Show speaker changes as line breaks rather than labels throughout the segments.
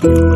Bye.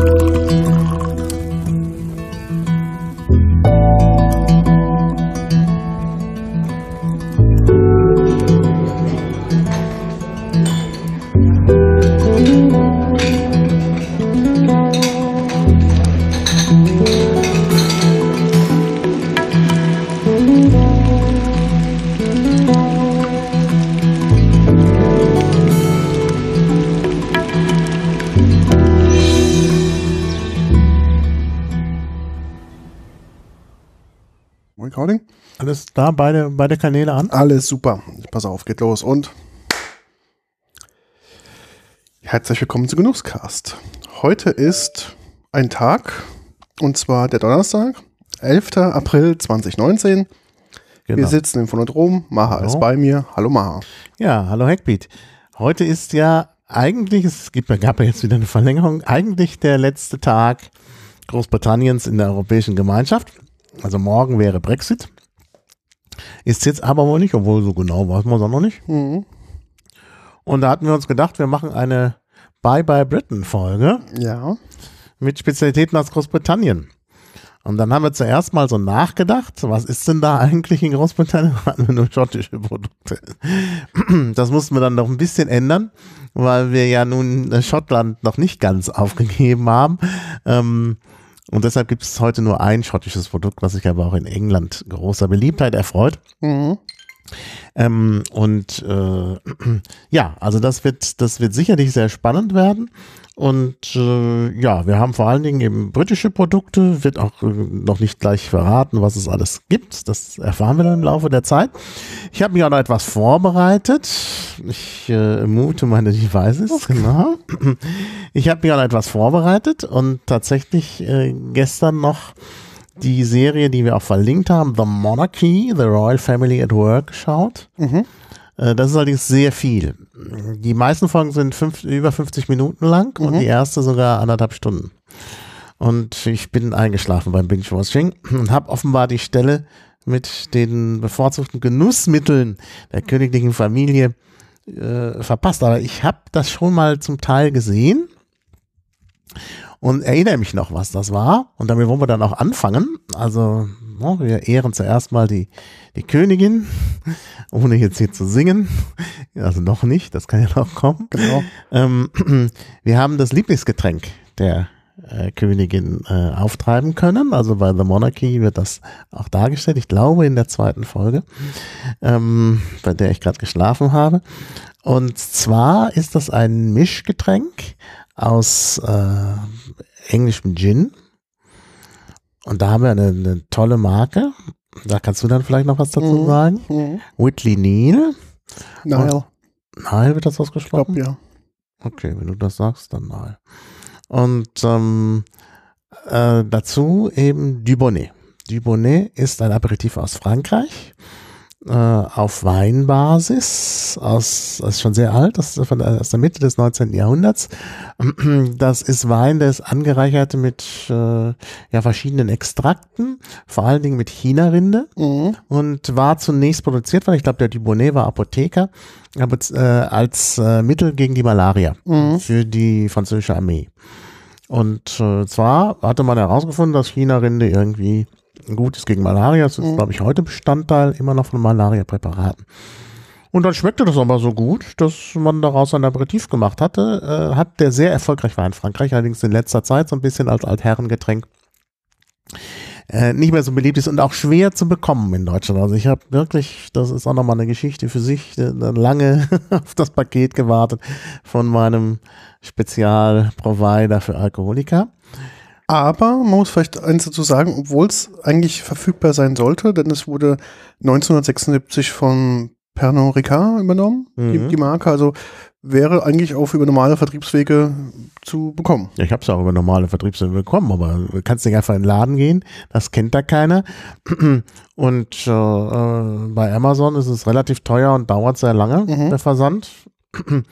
Da, beide, beide Kanäle an?
Alles super. Pass auf, geht los. Und herzlich willkommen zu Genusscast. Heute ist ein Tag, und zwar der Donnerstag, 11. April 2019.
Genau.
Wir sitzen im Phonodrom. Maha
Hallo.
ist bei mir. Hallo Maha.
Ja, hallo Hackbeat. Heute ist ja eigentlich, es gibt, gab ja jetzt wieder eine Verlängerung, eigentlich der letzte Tag Großbritanniens in der Europäischen Gemeinschaft. Also morgen wäre Brexit. Ist jetzt aber wohl nicht, obwohl so genau weiß man es auch noch nicht.
Mhm.
Und da hatten wir uns gedacht, wir machen eine Bye-Bye Britain-Folge
Ja.
mit Spezialitäten aus Großbritannien. Und dann haben wir zuerst mal so nachgedacht, was ist denn da eigentlich in Großbritannien? Hatten wir nur schottische Produkte. Das mussten wir dann noch ein bisschen ändern, weil wir ja nun äh, Schottland noch nicht ganz aufgegeben haben. Ähm, Und deshalb gibt es heute nur ein schottisches Produkt, was sich aber auch in England großer Beliebtheit erfreut.
Mhm.
Ähm, und äh, ja, also das wird, das wird sicherlich sehr spannend werden. Und äh, ja, wir haben vor allen Dingen eben britische Produkte, wird auch äh, noch nicht gleich verraten, was es alles gibt. Das erfahren wir dann im Laufe der Zeit. Ich habe mich auch noch etwas vorbereitet. Ich äh, mute meine Devices, genau. Ich habe mich auch noch etwas vorbereitet und tatsächlich äh, gestern noch die Serie, die wir auch verlinkt haben, The Monarchy, The Royal Family at Work, geschaut.
Mhm.
Äh, Das ist allerdings sehr viel. Die meisten Folgen sind fünf, über 50 Minuten lang und
Mhm.
die erste sogar anderthalb Stunden. Und ich bin eingeschlafen beim Binge-Watching und habe offenbar die Stelle mit den bevorzugten Genussmitteln der königlichen Familie äh, verpasst. Aber ich habe das schon mal zum Teil gesehen und erinnere mich noch, was das war. Und damit wollen wir dann auch anfangen. Also, no, wir ehren zuerst mal die, die Königin, ohne jetzt hier zu singen. Also noch nicht, das kann ja noch kommen.
Genau.
Ähm, wir haben das Lieblingsgetränk der äh, Königin äh, auftreiben können. Also bei The Monarchy wird das auch dargestellt. Ich glaube in der zweiten Folge, ähm, bei der ich gerade geschlafen habe. Und zwar ist das ein Mischgetränk aus äh, englischem Gin. Und da haben wir eine, eine tolle Marke. Da kannst du dann vielleicht noch was dazu
Mhm.
sagen.
Mhm.
Whitley Neal.
Naja,
Nein, wird das
ich
ausgesprochen?
glaube ja.
Okay, wenn du das sagst, dann nein. Und ähm, äh, dazu eben Dubonnet. Dubonnet ist ein Aperitif aus Frankreich äh, auf Weinbasis, aus, das ist schon sehr alt, das ist von aus der Mitte des 19. Jahrhunderts. Das ist Wein, der ist angereichert mit äh, ja, verschiedenen Extrakten, vor allen Dingen mit China-Rinde
Mhm.
und war zunächst produziert worden. Ich glaube, der Dubonnet war Apotheker, aber äh, als äh, Mittel gegen die Malaria
Mhm.
für die französische Armee. Und äh, zwar hatte man herausgefunden, dass China-Rinde irgendwie gut ist gegen Malaria. Das ist,
Mhm.
glaube ich, heute Bestandteil immer noch von Malaria-Präparaten. Und dann schmeckte das aber so gut, dass man daraus ein Aperitif gemacht hatte. Äh, hat der sehr erfolgreich war in Frankreich, allerdings in letzter Zeit so ein bisschen als Altherrengetränk äh, nicht mehr so beliebt ist und auch schwer zu bekommen in Deutschland. Also ich habe wirklich, das ist auch nochmal eine Geschichte für sich, äh, lange auf das Paket gewartet von meinem Spezialprovider für Alkoholiker.
Aber man muss vielleicht eins dazu sagen, obwohl es eigentlich verfügbar sein sollte, denn es wurde 1976 von Pernod Ricard übernommen, die,
Mhm.
die Marke. Also wäre eigentlich auch über normale Vertriebswege zu bekommen.
Ja, ich habe es auch über normale Vertriebswege bekommen, aber du kannst nicht einfach in den Laden gehen, das kennt da keiner. Und äh, äh, bei Amazon ist es relativ teuer und dauert sehr lange,
Mhm.
der Versand.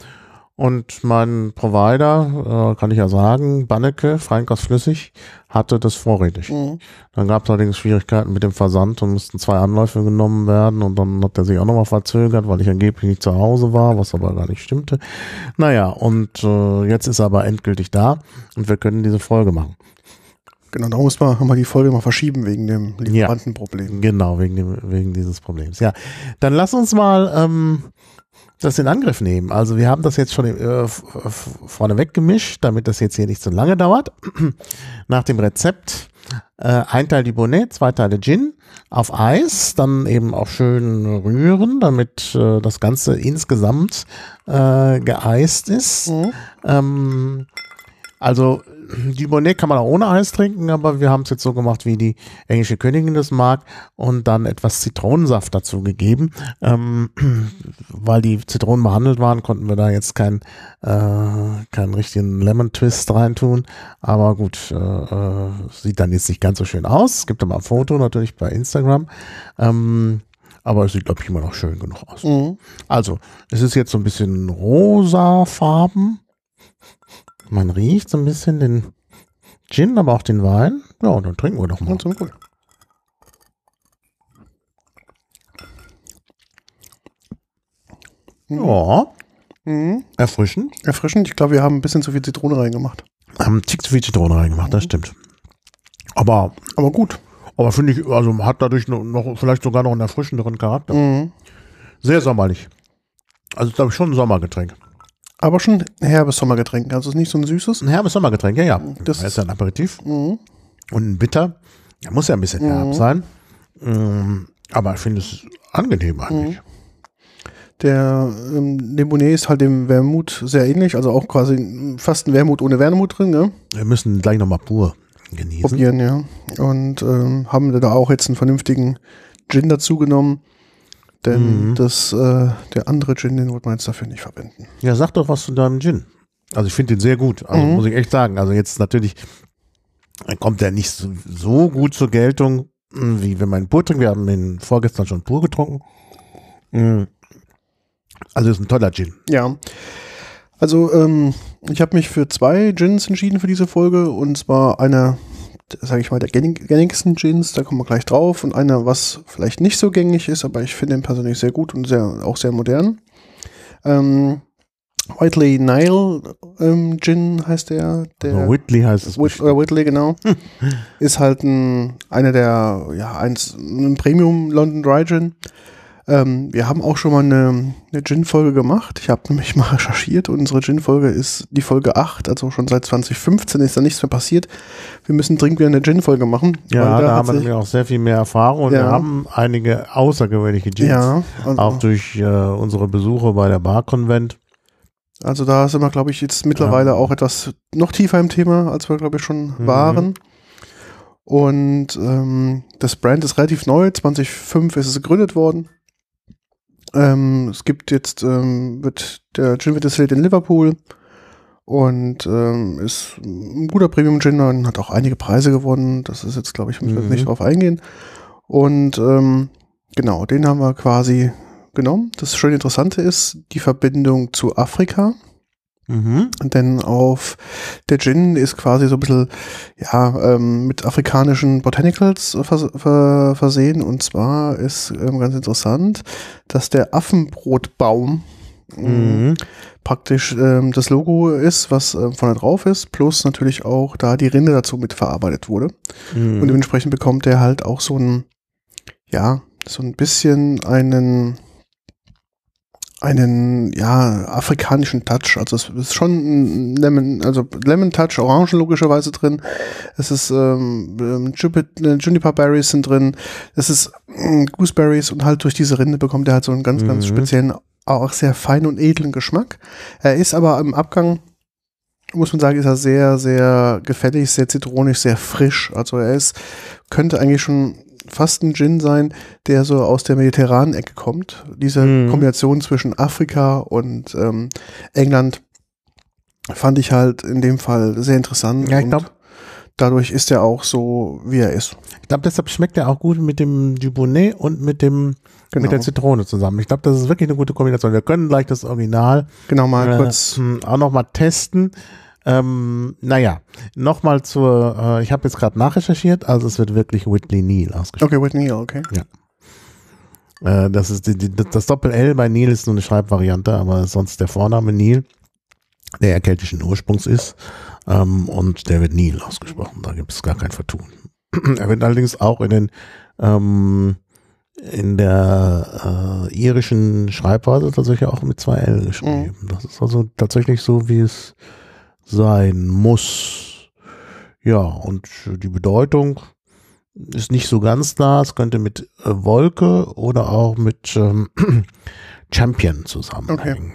Und mein Provider, äh, kann ich ja sagen, Banneke, Freinkos Flüssig, hatte das vorrätig.
Mhm.
Dann gab es allerdings Schwierigkeiten mit dem Versand und mussten zwei Anläufe genommen werden und dann hat er sich auch nochmal verzögert, weil ich angeblich nicht zu Hause war, was aber gar nicht stimmte. Naja, und äh, jetzt ist er aber endgültig da und wir können diese Folge machen.
Genau, da muss man, haben wir die Folge mal verschieben wegen dem Lieferantenproblem.
Genau, wegen, dem, wegen dieses Problems. Ja, dann lass uns mal ähm, das in Angriff nehmen. Also wir haben das jetzt schon äh, vorneweg gemischt, damit das jetzt hier nicht so lange dauert. Nach dem Rezept äh, ein Teil Dibonnet, zwei Teile Gin auf Eis, dann eben auch schön rühren, damit äh, das Ganze insgesamt äh, geeist ist.
Mhm.
Ähm, also die Bonnet kann man auch ohne Eis trinken, aber wir haben es jetzt so gemacht, wie die englische Königin das mag und dann etwas Zitronensaft dazu gegeben. Ähm, weil die Zitronen behandelt waren, konnten wir da jetzt keinen äh, keinen richtigen Lemon Twist reintun. Aber gut, äh, äh, sieht dann jetzt nicht ganz so schön aus. Es gibt aber ein Foto natürlich bei Instagram. Ähm, aber es sieht, glaube ich, immer noch schön genug aus.
Mhm.
Also, es ist jetzt so ein bisschen rosafarben. Man riecht so ein bisschen den Gin, aber auch den Wein. Ja, und dann trinken wir doch mal.
Ja.
Ja,
Mhm.
erfrischend.
Erfrischend. Ich glaube, wir haben ein bisschen zu viel Zitrone reingemacht.
Haben einen Tick zu viel Zitrone reingemacht, das stimmt. Aber,
Aber gut.
aber finde ich, also hat dadurch noch, noch vielleicht sogar noch einen erfrischenderen Charakter.
Mhm.
Sehr sommerlich. Also, glaube ich, schon ein Sommergetränk.
Aber schon ein herbes Sommergetränk. Also es ist nicht so ein süßes.
Ein herbes Sommergetränk, ja, ja.
Das
Das ist ja ein Aperitif.
Mhm.
Und ein Bitter. Der muss ja ein bisschen herb sein. Ähm, aber ich finde es angenehm eigentlich.
Der ähm, Debonet ist halt dem Wermut sehr ähnlich. Also auch quasi fast ein Wermut ohne Wermut drin. Ne?
Wir müssen gleich nochmal pur genießen.
Probieren, ja. Und ähm, haben da auch jetzt einen vernünftigen Gin dazu genommen. Denn
Mhm.
das, äh, der andere Gin, den wollte man jetzt dafür nicht verwenden.
Ja, sag doch was zu deinem Gin. Also ich finde den sehr gut. Also
Mhm.
muss ich echt sagen. Also jetzt natürlich kommt der nicht so, so gut zur Geltung, mh, wie wenn man ihn pur trinkt. Wir haben den vorgestern schon pur getrunken. Mhm. Also ist ein toller Gin.
Ja. Also, ähm, ich habe mich für zwei Gins entschieden für diese Folge. Und zwar einer, sage ich mal, der gängig- gängigsten Gins, da kommen wir gleich drauf. Und einer, was vielleicht nicht so gängig ist, aber ich finde ihn persönlich sehr gut und sehr, auch sehr modern. Ähm, Whiteley Nile ähm, Gin heißt der. der
Also Whitley heißt es.
Whit, äh, Whitley, genau. ist halt ein, einer der, ja, eins, ein Premium London Dry Gin. Ähm, wir haben auch schon mal eine, eine Gin-Folge gemacht. Ich habe nämlich mal recherchiert und unsere Gin-Folge ist die Folge 8, also schon seit 2015 ist da nichts mehr passiert. Wir müssen dringend wieder eine Gin-Folge machen.
ja, da
hat
haben wir nämlich auch sehr viel mehr Erfahrung und
Ja.
wir haben einige außergewöhnliche Gins.
ja, also,
Auch durch äh, unsere Besuche bei der Bar-Konvent.
also da sind wir, glaube ich, jetzt mittlerweile auch etwas noch tiefer im Thema, als wir, glaube ich, schon
Mhm.
waren. Und ähm, das Brand ist relativ neu, 2005 ist es gegründet worden. Ähm, es gibt jetzt, ähm, wird, der Gin wird destilliert in Liverpool und ähm, ist ein guter Premium-Gin und hat auch einige Preise gewonnen. Das ist jetzt, glaube ich, müssen wir
Mhm.
nicht drauf eingehen. Und ähm, genau, den haben wir quasi genommen. Das schön Interessante ist die Verbindung zu Afrika.
Mhm.
Denn auf der Gin ist quasi so ein bisschen ja, ähm, mit afrikanischen Botanicals vers ver versehen. Und zwar ist ähm, ganz interessant, dass der Affenbrotbaum ähm,
Mhm.
praktisch ähm, das Logo ist, was ähm, vorne drauf ist, plus natürlich auch da die Rinde dazu mit verarbeitet wurde. Und
Mhm.
dementsprechend bekommt der halt auch so ein, ja, so ein bisschen einen, einen, ja, afrikanischen Touch. Also es ist schon ein Lemon, also Lemon Touch, Orange logischerweise drin. Es ist ähm, ähm, äh, Juniper Berries sind drin. Es ist ähm, Gooseberries und halt durch diese Rinde bekommt er halt so einen ganz, ganz
Mhm.
speziellen, auch sehr feinen und edlen Geschmack. Er ist aber im Abgang muss man sagen, ist er sehr, sehr gefällig, sehr zitronisch, sehr frisch. Also er ist, könnte eigentlich schon fast ein Gin sein, der so aus der mediterranen Ecke kommt. Diese
Mhm.
Kombination zwischen Afrika und ähm, England fand ich halt in dem Fall sehr interessant.
Ja, ich
und
glaub-
dadurch ist er auch so, wie er ist.
Ich glaube, deshalb schmeckt er auch gut mit dem Dubonnet und mit dem
Genau.
mit der Zitrone zusammen. Ich glaube, das ist wirklich eine gute Kombination. Wir können gleich das Original
Genau, mal
äh,
kurz.
hm, auch noch mal testen. Ähm, naja, nochmal zur, äh, ich habe jetzt gerade nachrecherchiert, also es wird wirklich Whitley Neal ausgesprochen.
Okay, Whitney, okay.
Äh, das ist die, die, das Doppel-L bei Neil ist nur eine Schreibvariante, aber sonst der Vorname Neil, der ja keltischen Ursprungs ist, ähm, und der wird Neil ausgesprochen. Da gibt es gar kein Vertun. er wird allerdings auch in den ähm, in der äh, irischen Schreibweise tatsächlich auch mit zwei L geschrieben. Das ist also tatsächlich so, wie es sein muss. Ja, und die Bedeutung ist nicht so ganz klar. Es könnte mit äh, Wolke oder auch mit ähm, Champion zusammenhängen.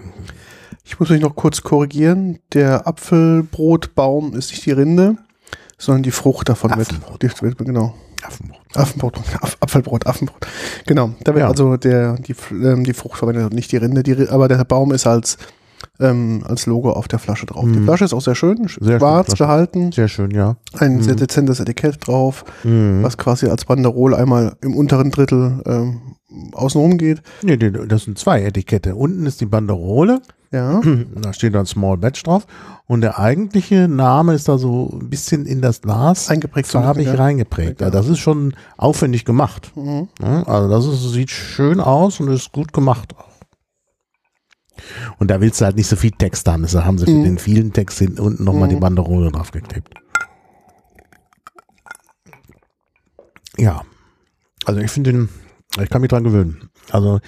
Ich muss mich noch kurz korrigieren. Der Apfelbrotbaum ist nicht die Rinde, sondern die Frucht davon
Affenbrot.
mit. Die, genau.
Affenbrot.
Affenbrot, Aff, Apfelbrot, Affenbrot. Genau. Da wird
Ja.
also der, die, ähm, die Frucht verwendet und nicht die Rinde. Die, aber der Baum ist als, ähm, als Logo auf der Flasche drauf. Die
Mhm.
Flasche ist auch sehr schön, sch-
Sehr schön,
schwarz
Flasche.
gehalten,
Sehr schön, ja.
ein sehr
Mhm.
dezentes Etikett drauf,
Mhm.
was quasi als Banderol einmal im unteren Drittel ähm, außenrum geht.
Nee, nee, das sind zwei Etikette. Unten ist die Banderole,
Ja.
da steht dann Small Batch drauf. Und der eigentliche Name ist da so ein bisschen in das Glas
Eingeprägt.
farbig
ja.
reingeprägt. Ja, das ist schon aufwendig gemacht.
Mhm.
Also das ist, sieht schön aus und ist gut gemacht. Und da willst du halt nicht so viel Text haben. Deshalb haben sie für
Mhm.
den vielen Text hinten unten nochmal
Mhm.
die Banderole draufgeklebt. Ja. Also ich finde den, ich kann mich dran gewöhnen. Also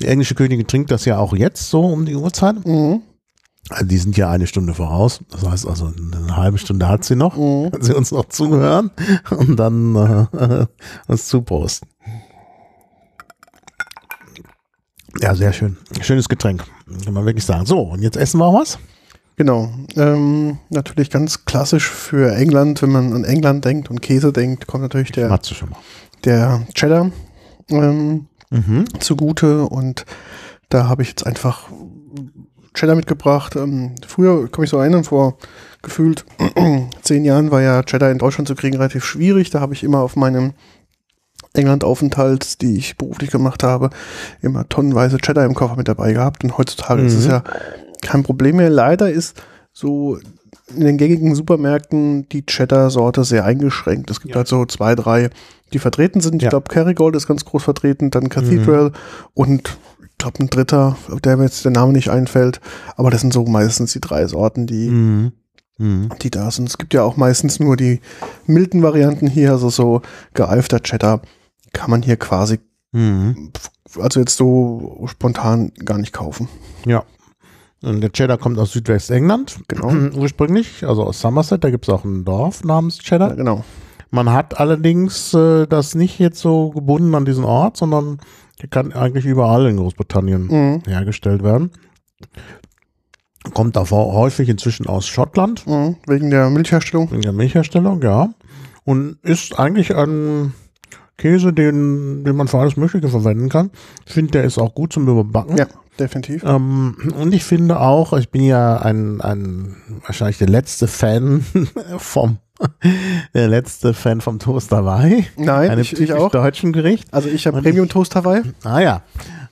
die englische Königin trinkt das ja auch jetzt so um die Uhrzeit.
Mhm.
Also die sind ja eine Stunde voraus. Das heißt also eine halbe Stunde hat sie noch.
Mhm.
Kann sie uns noch zuhören und dann äh, uns zuposten. Ja, sehr schön. Schönes Getränk. Kann man wirklich sagen. So, und jetzt essen wir auch was?
Genau. Ähm, natürlich ganz klassisch für England, wenn man an England denkt und Käse denkt, kommt natürlich der,
Matze schon mal.
der Cheddar ähm,
Mhm.
zugute und da habe ich jetzt einfach Cheddar mitgebracht. Ähm, früher, kann mich so erinnern, vor gefühlt zehn Jahren war ja Cheddar in Deutschland zu kriegen relativ schwierig. Da habe ich immer auf meinem England-Aufenthalt, die ich beruflich gemacht habe, immer tonnenweise Cheddar im Koffer mit dabei gehabt. Und heutzutage ist es
Mhm.
ja kein Problem mehr. Leider ist so in den gängigen Supermärkten die Cheddar-Sorte sehr eingeschränkt. Es gibt
Ja.
halt so zwei, drei, die vertreten sind. Ich
Ja.
glaube, Kerrygold ist ganz groß vertreten, dann Cathedral und ich glaube ein dritter, auf der mir jetzt der Name nicht einfällt. Aber das sind so meistens die drei Sorten, die,
Mhm. Mhm.
die da sind. Es gibt ja auch meistens nur die milden Varianten hier, also so gereifter Cheddar kann man hier quasi,
Mhm.
also jetzt so spontan gar nicht kaufen.
Ja. Und der Cheddar kommt aus Südwestengland.
Genau.
Ursprünglich, also aus Somerset. Da gibt es auch ein Dorf namens
Ja,
Cheddar.
genau.
Man hat allerdings äh, das nicht jetzt so gebunden an diesen Ort, sondern der kann eigentlich überall in Großbritannien
Mhm.
hergestellt werden. Kommt davor häufig inzwischen aus Schottland,
Mhm. Wegen der Milchherstellung.
in der Milchherstellung, ja. Und ist eigentlich ein Käse, den, den man für alles Mögliche verwenden kann. Ich finde, der ist auch gut zum Überbacken.
Ja, definitiv.
Ähm, und ich finde auch, ich bin ja ein, ein wahrscheinlich der letzte Fan vom der letzte Fan vom Toast Hawaii.
Nein,
Einem
ich, ich auch.
deutschen Gericht.
Also ich habe Premium Toast Hawaii.
Ah ja.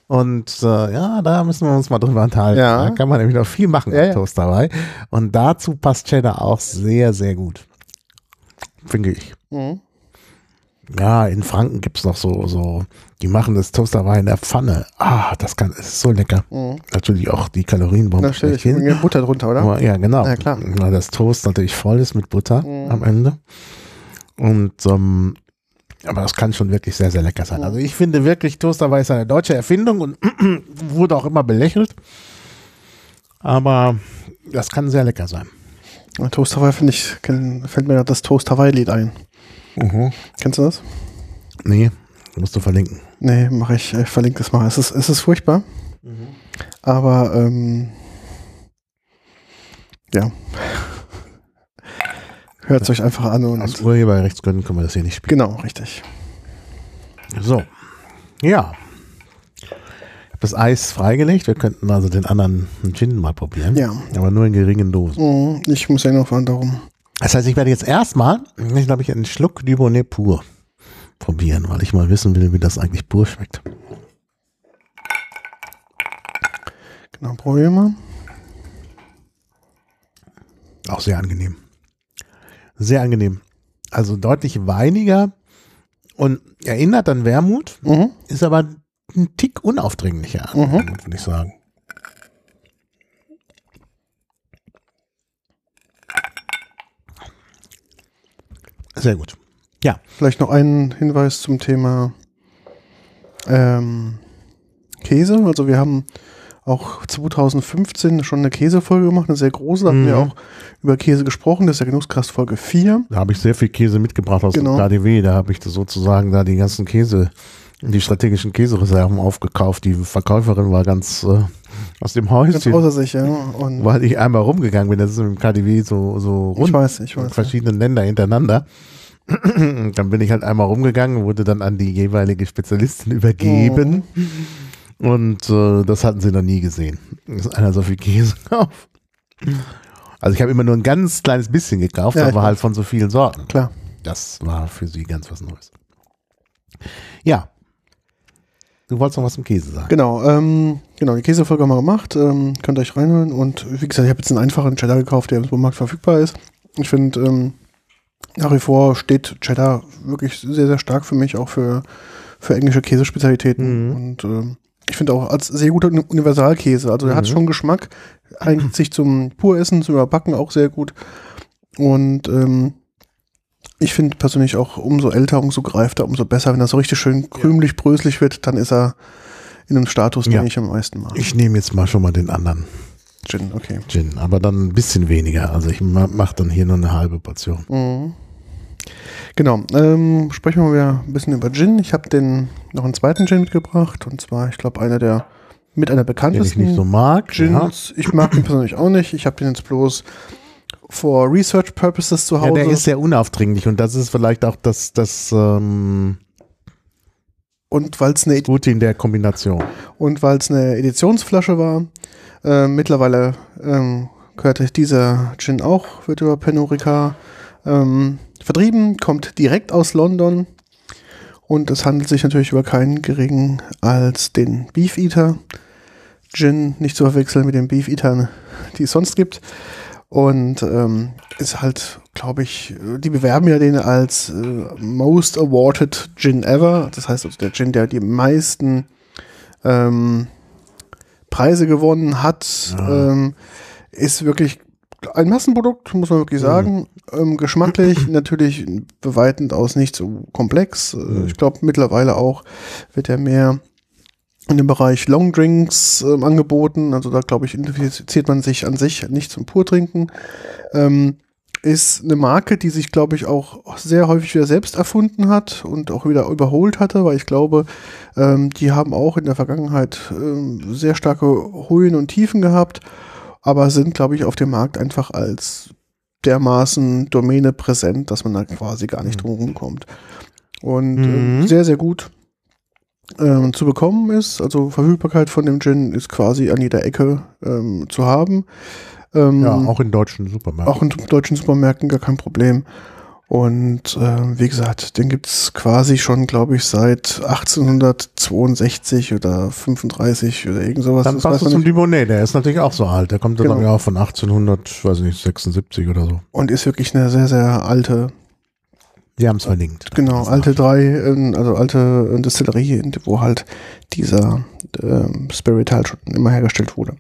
Und äh, ja, da müssen wir uns mal drüber unterhalten.
Ja.
Da kann man nämlich noch viel machen
Ja,
mit
ja.
Toast Hawaii. Und dazu passt Cheddar auch sehr, sehr gut. Finde ich.
Mhm.
Ja, in Franken gibt's noch so, so, die machen das Toast Hawaii in der Pfanne. Ah, das kann, es ist so lecker.
Mhm.
Natürlich auch die Kalorienbombe
Da stelle ich
schlechthin.
mir Butter drunter, oder?
Aber, ja, genau.
Ja, klar.
Weil das Toast natürlich voll ist mit Butter
Mhm.
am Ende. Und ähm, aber das kann schon wirklich sehr, sehr lecker sein.
Mhm.
Also ich finde wirklich, Toast Hawaii ist eine deutsche Erfindung und wurde auch immer belächelt. Aber das kann sehr lecker sein.
Ja, Toast Hawaii finde ich, fällt mir das Toast Hawaii Lied ein. Kennst du das?
Nee, musst du verlinken.
Nee, mache ich, ich verlinke das mal. Es ist, es ist furchtbar, aber ähm, ja. Hört es euch einfach an und
Aus Urheberrechtsgründen können wir das hier nicht spielen.
genau, richtig.
So. Ja. Ich habe das Eis freigelegt. Wir könnten also den anderen Gin mal probieren.
Ja.
Aber nur in geringen Dosen.
Mhm, Ich muss ja noch fahren darum.
Das heißt, ich werde jetzt erstmal, ich glaube, ich einen Schluck Dubonnet pur probieren, weil ich mal wissen will, wie das eigentlich pur schmeckt.
Genau, probieren wir.
Auch sehr angenehm. Sehr angenehm. Also deutlich weiniger und erinnert an Wermut,
Mhm.
ist aber ein Tick unaufdringlicher,
Mhm.
würde ich sagen. Sehr gut. Ja,
Vielleicht noch einen Hinweis zum Thema ähm, Käse. Also wir haben auch 2015 schon eine Käsefolge gemacht, eine sehr große. Da
Mhm.
wir auch über Käse gesprochen. Das ist der Genusskast Folge 4.
da habe ich sehr viel Käse mitgebracht aus
Genau.
dem KDW. Da habe ich sozusagen da die ganzen Käse, die strategischen Käsereserven aufgekauft. Die Verkäuferin war ganz äh, aus dem
Ganz
Häuschen,
außer sich, ja. Und
weil ich einmal rumgegangen bin. Das ist im KDW so, so rund.
ich weiß, ich weiß. Ja.
verschiedenen Länder hintereinander. dann bin ich halt einmal rumgegangen, wurde dann an die jeweilige Spezialistin übergeben. Und äh, das hatten sie noch nie gesehen. Dass einer so viel Käse kauft. Also ich habe immer nur ein ganz kleines bisschen gekauft,
Ja,
aber halt von so vielen Sorten.
Klar.
Das war für sie ganz was Neues. Ja. Du wolltest noch was zum Käse sagen.
Genau, ähm, genau, die Käsefolge haben wir gemacht. Ähm, könnt ihr euch reinhören. Und wie gesagt, ich habe jetzt einen einfachen Cheddar gekauft, der im Supermarkt verfügbar ist. Ich finde, ähm, nach wie vor steht Cheddar wirklich sehr, sehr stark für mich, auch für, für englische Käsespezialitäten.
Mhm.
Und ähm, ich finde auch als sehr guter Uni- Universalkäse. Also der hat
Mhm.
schon Geschmack, eignet sich zum Puressen, zum Überbacken auch sehr gut. Und ähm, ich finde persönlich auch, umso älter, umso greifter, umso besser. Wenn er so richtig schön krümelig, bröselig wird, dann ist er in einem Status, den
Ja.
ich am meisten mag.
Ich nehme jetzt mal schon mal den anderen
Gin, okay.
Gin, aber dann ein bisschen weniger. Also ich mache dann hier nur eine halbe Portion.
Mhm. Genau, ähm, sprechen wir mal wieder ein bisschen über Gin. Ich habe den noch einen zweiten Gin mitgebracht und zwar, ich glaube, einer der mit einer
Den ich
bekanntesten
nicht so mag. Ja.
Gins. Ich mag ihn persönlich auch nicht. Ich habe den jetzt bloß for Research Purposes zu
Ja,
Hause.
der ist sehr unaufdringlich und das ist vielleicht auch das, das ähm,
und weil es eine
Gute in der Kombination.
und weil es eine Editionsflasche war. Äh, mittlerweile ähm, gehört dieser Gin auch, wird über Penorica ähm, vertrieben, kommt direkt aus London und es handelt sich natürlich über keinen geringen als den Beef Eater Gin, nicht zu verwechseln mit den Beef Eatern, die es sonst gibt. Und ähm, ist halt, glaube ich, äh, die bewerben ja den als äh, Most Awarded Gin Ever. Das heißt also der Gin, der die meisten ähm, Preise gewonnen hat,
Ja.
ähm, ist wirklich ein Massenprodukt, muss man wirklich sagen. Ähm, geschmacklich natürlich beweitend aus nicht so komplex. Äh,
Mhm.
Ich glaube, mittlerweile auch wird er mehr in dem Bereich Long Drinks ähm, angeboten. Also da, glaube ich, identifiziert man sich an sich nicht zum Purtrinken. Ähm, ist eine Marke, die sich, glaube ich, auch sehr häufig wieder selbst erfunden hat und auch wieder überholt hatte, weil ich glaube, ähm, die haben auch in der Vergangenheit ähm, sehr starke Höhen und Tiefen gehabt, aber sind, glaube ich, auf dem Markt einfach als dermaßen Domäne präsent, dass man da quasi gar nicht drum rumkommt. Und
Mhm.
sehr, sehr gut ähm, zu bekommen ist. Also Verfügbarkeit von dem Gin ist quasi an jeder Ecke ähm, zu haben. Ähm,
Ja, auch in deutschen Supermärkten.
auch in deutschen Supermärkten gar kein Problem. Und ähm, wie gesagt, den gibt's quasi schon, glaube ich, seit 1862 oder 35 oder irgend sowas.
Dann passt es zum. Dubonnet, der ist natürlich auch so alt. Der kommt dann
Genau.
ja auch von 1800, weiß nicht, 76 oder so.
Und ist wirklich eine sehr, sehr alte,
Die haben es verlinkt.
genau, alte drei, ähm, also alte äh, Distillerie, wo halt dieser ähm, Spirit halt schon immer hergestellt wurde.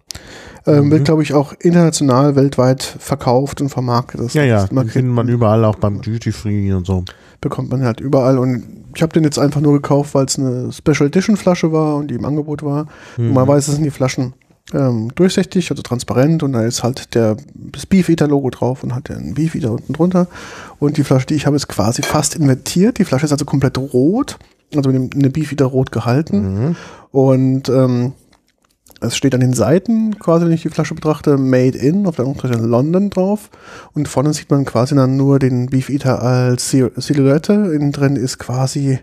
Ähm,
Mhm.
Wird, glaube ich, auch international, weltweit verkauft und vermarktet. Das
Ja, ja, den findet man überall, auch beim Duty Free und so.
bekommt man halt überall. Und ich habe den jetzt einfach nur gekauft, weil es eine Special Edition Flasche war und die im Angebot war.
Mhm.
Normalerweise sind die Flaschen ähm, durchsichtig, also transparent und da ist halt der das Beef Eater Logo drauf und hat den Beef Eater unten drunter. Und die Flasche, die ich habe, ist quasi fast invertiert. Die Flasche ist also komplett rot, also mit dem eine Beef Eater rot gehalten.
Mhm.
Und ähm, es steht an den Seiten, quasi, wenn ich die Flasche betrachte, Made in, auf der anderen Seite London drauf. Und vorne sieht man quasi dann nur den Beef Eater als Sil- Silhouette. Innen drin ist quasi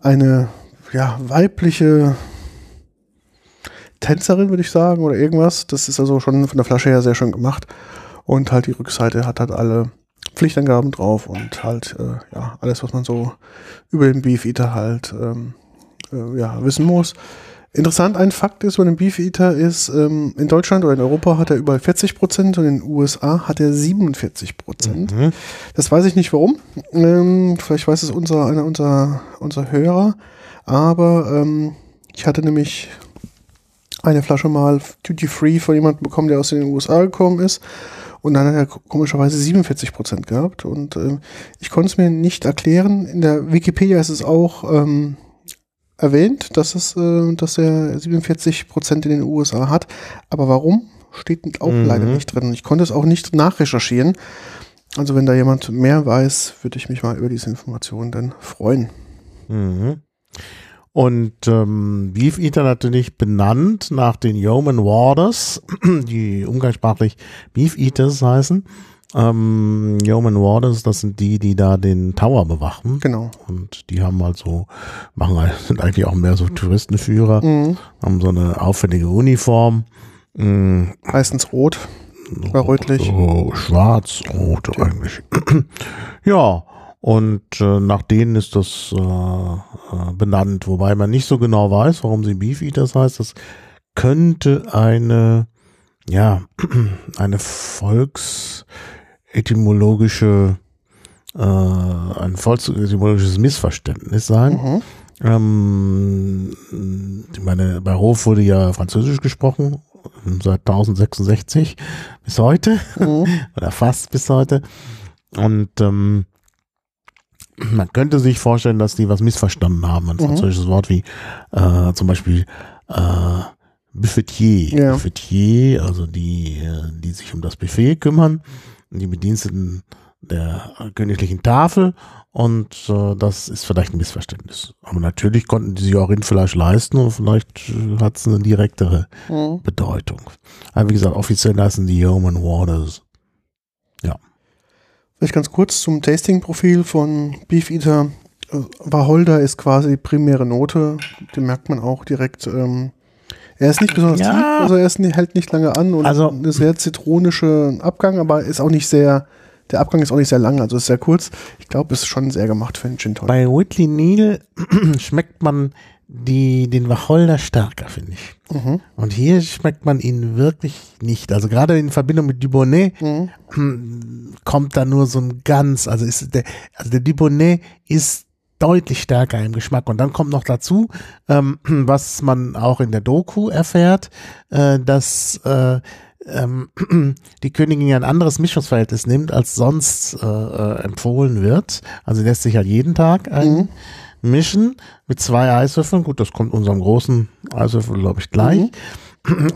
eine ja, weibliche Tänzerin, würde ich sagen, oder irgendwas. Das ist also schon von der Flasche her sehr schön gemacht. Und halt die Rückseite hat halt alle Pflichtangaben drauf und halt äh, ja alles, was man so über den Beefeater halt ähm, äh, ja, wissen muss. Interessant, ein Fakt ist über den Beefeater ist, ähm, in Deutschland oder in Europa hat er über 40 Prozent und in den USA hat er 47 Prozent.
Mhm.
Das weiß ich nicht warum. Ähm, vielleicht weiß es unser, einer unserer, unser Hörer. Aber ähm, ich hatte nämlich eine Flasche mal Duty Free von jemandem bekommen, der aus den USA gekommen ist. Und dann hat er komischerweise 47 Prozent gehabt. Und ähm, ich konnte es mir nicht erklären. In der Wikipedia ist es auch ähm, erwähnt, dass es, äh, dass er 47 Prozent in den USA hat. Aber warum? Steht auch
Mhm.
leider nicht drin. Ich konnte es auch nicht nachrecherchieren. Also wenn da jemand mehr weiß, würde ich mich mal über diese Informationen dann freuen.
Mhm. Und ähm, Beef Eater natürlich benannt nach den Yeoman Warders, die umgangssprachlich Beef Eaters heißen. Ähm, Yeoman Warders, das sind die, die da den Tower bewachen.
Genau.
Und die haben halt so, machen halt, sind eigentlich auch mehr so Touristenführer,
Mhm.
haben so eine auffällige Uniform. Mm,
Meistens rot. Oder rötlich.
So schwarz, rot eigentlich. ja, und äh, nach denen ist das äh, äh, benannt, wobei man nicht so genau weiß, warum sie Beef Eaters heißt. Das könnte eine, ja, eine volksetymologische, äh, ein volksetymologisches Missverständnis sein.
Mhm.
Ähm, ich meine, bei Hof wurde ja Französisch gesprochen, seit 1066 bis heute,
Mhm.
oder fast bis heute. Und ähm, man könnte sich vorstellen, dass die was missverstanden haben. Ein
Mhm.
französisches Wort wie äh, zum Beispiel äh, Buffetier.
Ja.
Buffetier, also die, äh, die sich um das Buffet kümmern, die Bediensteten der königlichen Tafel und äh, das ist vielleicht ein Missverständnis. Aber natürlich konnten die sich auch Rindfleisch leisten und vielleicht äh, hat es eine direktere
Mhm.
Bedeutung. Aber wie gesagt, offiziell heißen die Yeoman Warders.
Vielleicht ganz kurz zum Tasting-Profil von Beefeater. Äh, Wacholder ist quasi die primäre Note. Den merkt man auch direkt. Ähm, er ist nicht besonders
Ja.
tief, also er ist, hält nicht lange an und
Also-
eine sehr zitronische Abgang, aber ist auch nicht sehr, der Abgang ist auch nicht sehr lang, also ist sehr kurz. Ich glaube, ist schon sehr gemacht für einen Gin Tonic.
Bei Whitley Neal schmeckt man die, den Wacholder stärker, finde ich.
Mhm.
Und hier schmeckt man ihn wirklich nicht. Also gerade in Verbindung mit Dubonnet
Mhm.
kommt da nur so ein ganz, also ist der, also der Dubonnet ist deutlich stärker im Geschmack. Und dann kommt noch dazu, ähm, was man auch in der Doku erfährt, äh, dass äh, ähm, die Königin ja ein anderes Mischungsverhältnis nimmt, als sonst äh, äh, empfohlen wird. Also lässt sich halt jeden Tag ein mischen mit zwei Eiswürfeln. Gut, das kommt unserem großen Eiswürfel, glaube ich, gleich.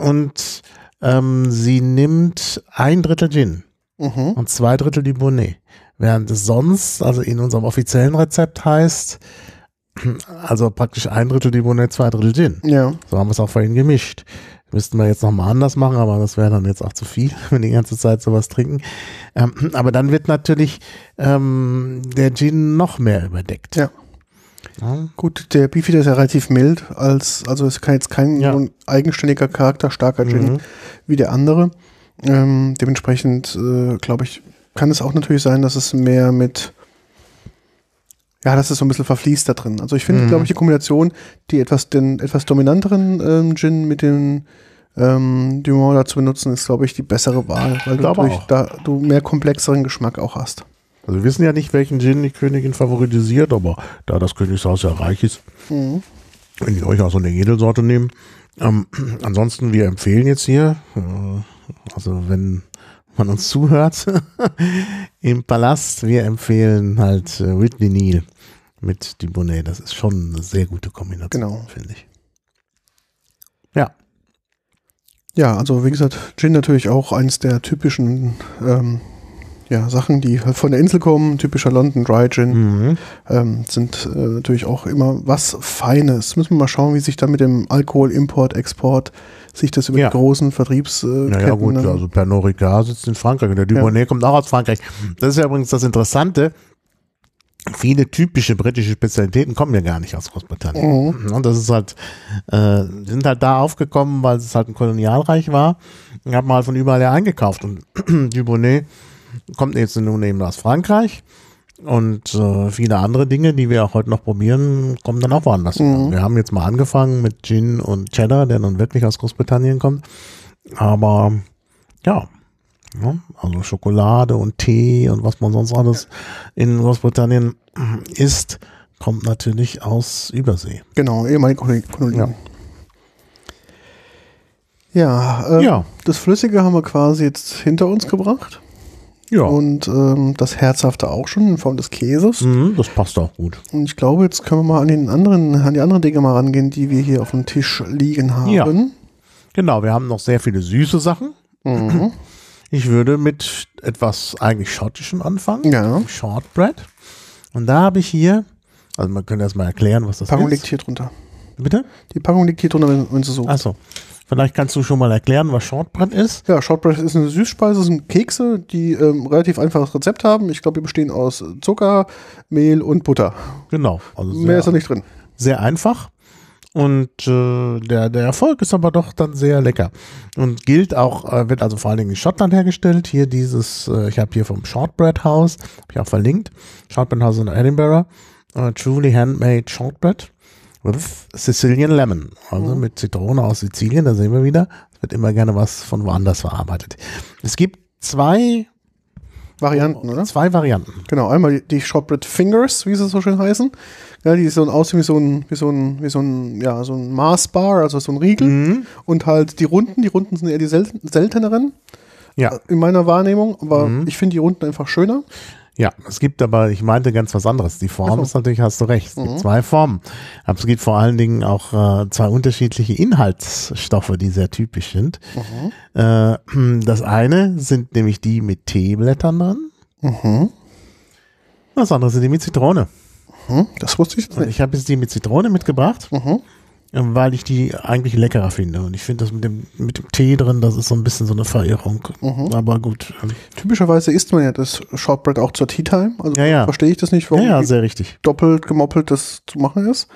Und ähm, sie nimmt ein Drittel Gin
Mhm.
und zwei Drittel Dubonnet. Während es sonst, also in unserem offiziellen Rezept heißt, also praktisch ein Drittel Dubonnet, zwei Drittel Gin.
Ja.
So haben wir es auch vorhin gemischt. Müssten wir jetzt nochmal anders machen, aber das wäre dann jetzt auch zu viel, wenn die ganze Zeit sowas trinken. Ähm, aber dann wird natürlich ähm, der Gin noch mehr überdeckt.
Ja.
Ja.
Gut, der Beefeater ist ja relativ mild, als, also ist kein- jetzt kein
Ja.
so eigenständiger Charakter, starker Gin
Mhm.
wie der andere. Ähm, dementsprechend, äh, glaube ich, kann es auch natürlich sein, dass es mehr mit, ja, das ist so ein bisschen verfließt da drin. Also ich finde,
Mhm.
glaube ich, die Kombination, die etwas, den etwas dominanteren ähm, Gin mit dem ähm, Dumont da zu benutzen, ist, glaube ich, die bessere Wahl, weil du natürlich
auch.
da du mehr komplexeren Geschmack auch hast.
Also wir wissen ja nicht, welchen Gin die Königin favoritisiert, aber da das Königshaus ja reich ist,
Mhm.
wenn die euch auch so eine Edelsorte nehmen. Ähm, ansonsten, wir empfehlen jetzt hier, äh, also wenn man uns zuhört im Palast, wir empfehlen halt äh, Whitney Neal mit Dubonnet. Das ist schon eine sehr gute Kombination,
Genau.
finde ich. Ja,
Ja, also wie gesagt, Gin natürlich auch eins der typischen ähm, ja, Sachen, die halt von der Insel kommen, typischer London Dry Gin,
mhm.
ähm, sind äh, natürlich auch immer was Feines. Müssen wir mal schauen, wie sich da mit dem Alkohol, Import, Export, sich das über
Ja.
die großen Vertriebsketten...
Naja gut,
dann-
also Pernod Ricard sitzt in Frankreich und der Dubonnet kommt auch aus Frankreich. Das ist ja übrigens das Interessante. Viele typische britische Spezialitäten kommen ja gar nicht aus Großbritannien.
Mhm.
Und das ist halt, äh, sind halt da aufgekommen, weil es halt ein Kolonialreich war. Und haben halt von überall her eingekauft. Und Dubonnet kommt jetzt nun eben aus Frankreich. Und äh, viele andere Dinge, die wir auch heute noch probieren, kommen dann auch woanders.
Mhm.
Wir haben jetzt mal angefangen mit Gin und Cheddar, der nun wirklich aus Großbritannien kommt. Aber ja, ja, also Schokolade und Tee und was man sonst alles in Großbritannien isst, kommt natürlich aus Übersee.
Genau, ehemalige Kolonien. Kolonien. Ja, äh,
Ja,
das Flüssige haben wir quasi jetzt hinter uns gebracht.
Ja.
Und ähm, das Herzhafte auch schon in Form des Käses.
Mhm, das passt auch gut.
Und ich glaube, jetzt können wir mal an den anderen, an die anderen Dinge mal rangehen, die wir hier auf dem Tisch liegen haben.
Ja. Genau, wir haben noch sehr viele süße Sachen.
Mhm.
Ich würde mit etwas eigentlich Schottischem anfangen.
Ja.
Shortbread. Und da habe ich hier, also man könnte erst mal erklären, was das
Packung
ist.
liegt hier drunter.
Bitte?
Die Packung liegt hier drunter, wenn, wenn sie so.
Achso. Vielleicht kannst du schon mal erklären, was Shortbread ist.
Ja, Shortbread ist eine Süßspeise, sind Kekse, die ähm, relativ einfaches Rezept haben. Ich glaube, die bestehen aus Zucker, Mehl und Butter.
Genau. Also
Mehr ist da nicht drin.
sehr einfach. Und äh, der, der Erfolg ist aber doch dann sehr lecker. Und gilt auch, äh, wird also vor allen Dingen in Schottland hergestellt. Hier dieses, äh, ich habe hier vom Shortbread House, habe ich auch verlinkt. Shortbread House in Edinburgh. Äh, truly handmade Shortbread Sicilian Lemon. Also mit Zitrone aus Sizilien, da sehen wir wieder. Es wird immer gerne was von woanders verarbeitet. Es gibt zwei,
Varianten, oder?
zwei Varianten.
Genau, einmal die- Shortbread Fingers, wie sie so schön heißen. Ja, die so aussehen wie so ein, wie so ein, wie so ein, ja, so ein Maßbar, also so ein Riegel.
Mhm.
Und halt die Runden, die Runden sind eher die sel selteneren
Ja.
in meiner Wahrnehmung, aber
Mhm.
ich finde die Runden einfach schöner.
Ja, es gibt aber, ich meinte ganz was anderes. Die Form
so.
ist natürlich, hast du recht, es
Mhm.
gibt zwei Formen. Aber es gibt vor allen Dingen auch äh, zwei unterschiedliche Inhaltsstoffe, die sehr typisch sind. Äh, das eine sind nämlich die mit Teeblättern drin.
Mhm.
Das andere sind die mit Zitrone.
Mhm. Das wusste ich nicht.
ich habe jetzt die mit Zitrone mitgebracht,
Mhm.
Weil ich die eigentlich leckerer finde. Und ich finde das mit dem, mit dem Tee drin, das ist so ein bisschen so eine Verirrung.
Mhm.
Aber gut.
Typischerweise isst man ja das Shortbread auch zur Tea Time. Also
Ja, ja.
verstehe ich das nicht, warum
ja, sehr richtig.
doppelt gemoppelt das zu machen ist.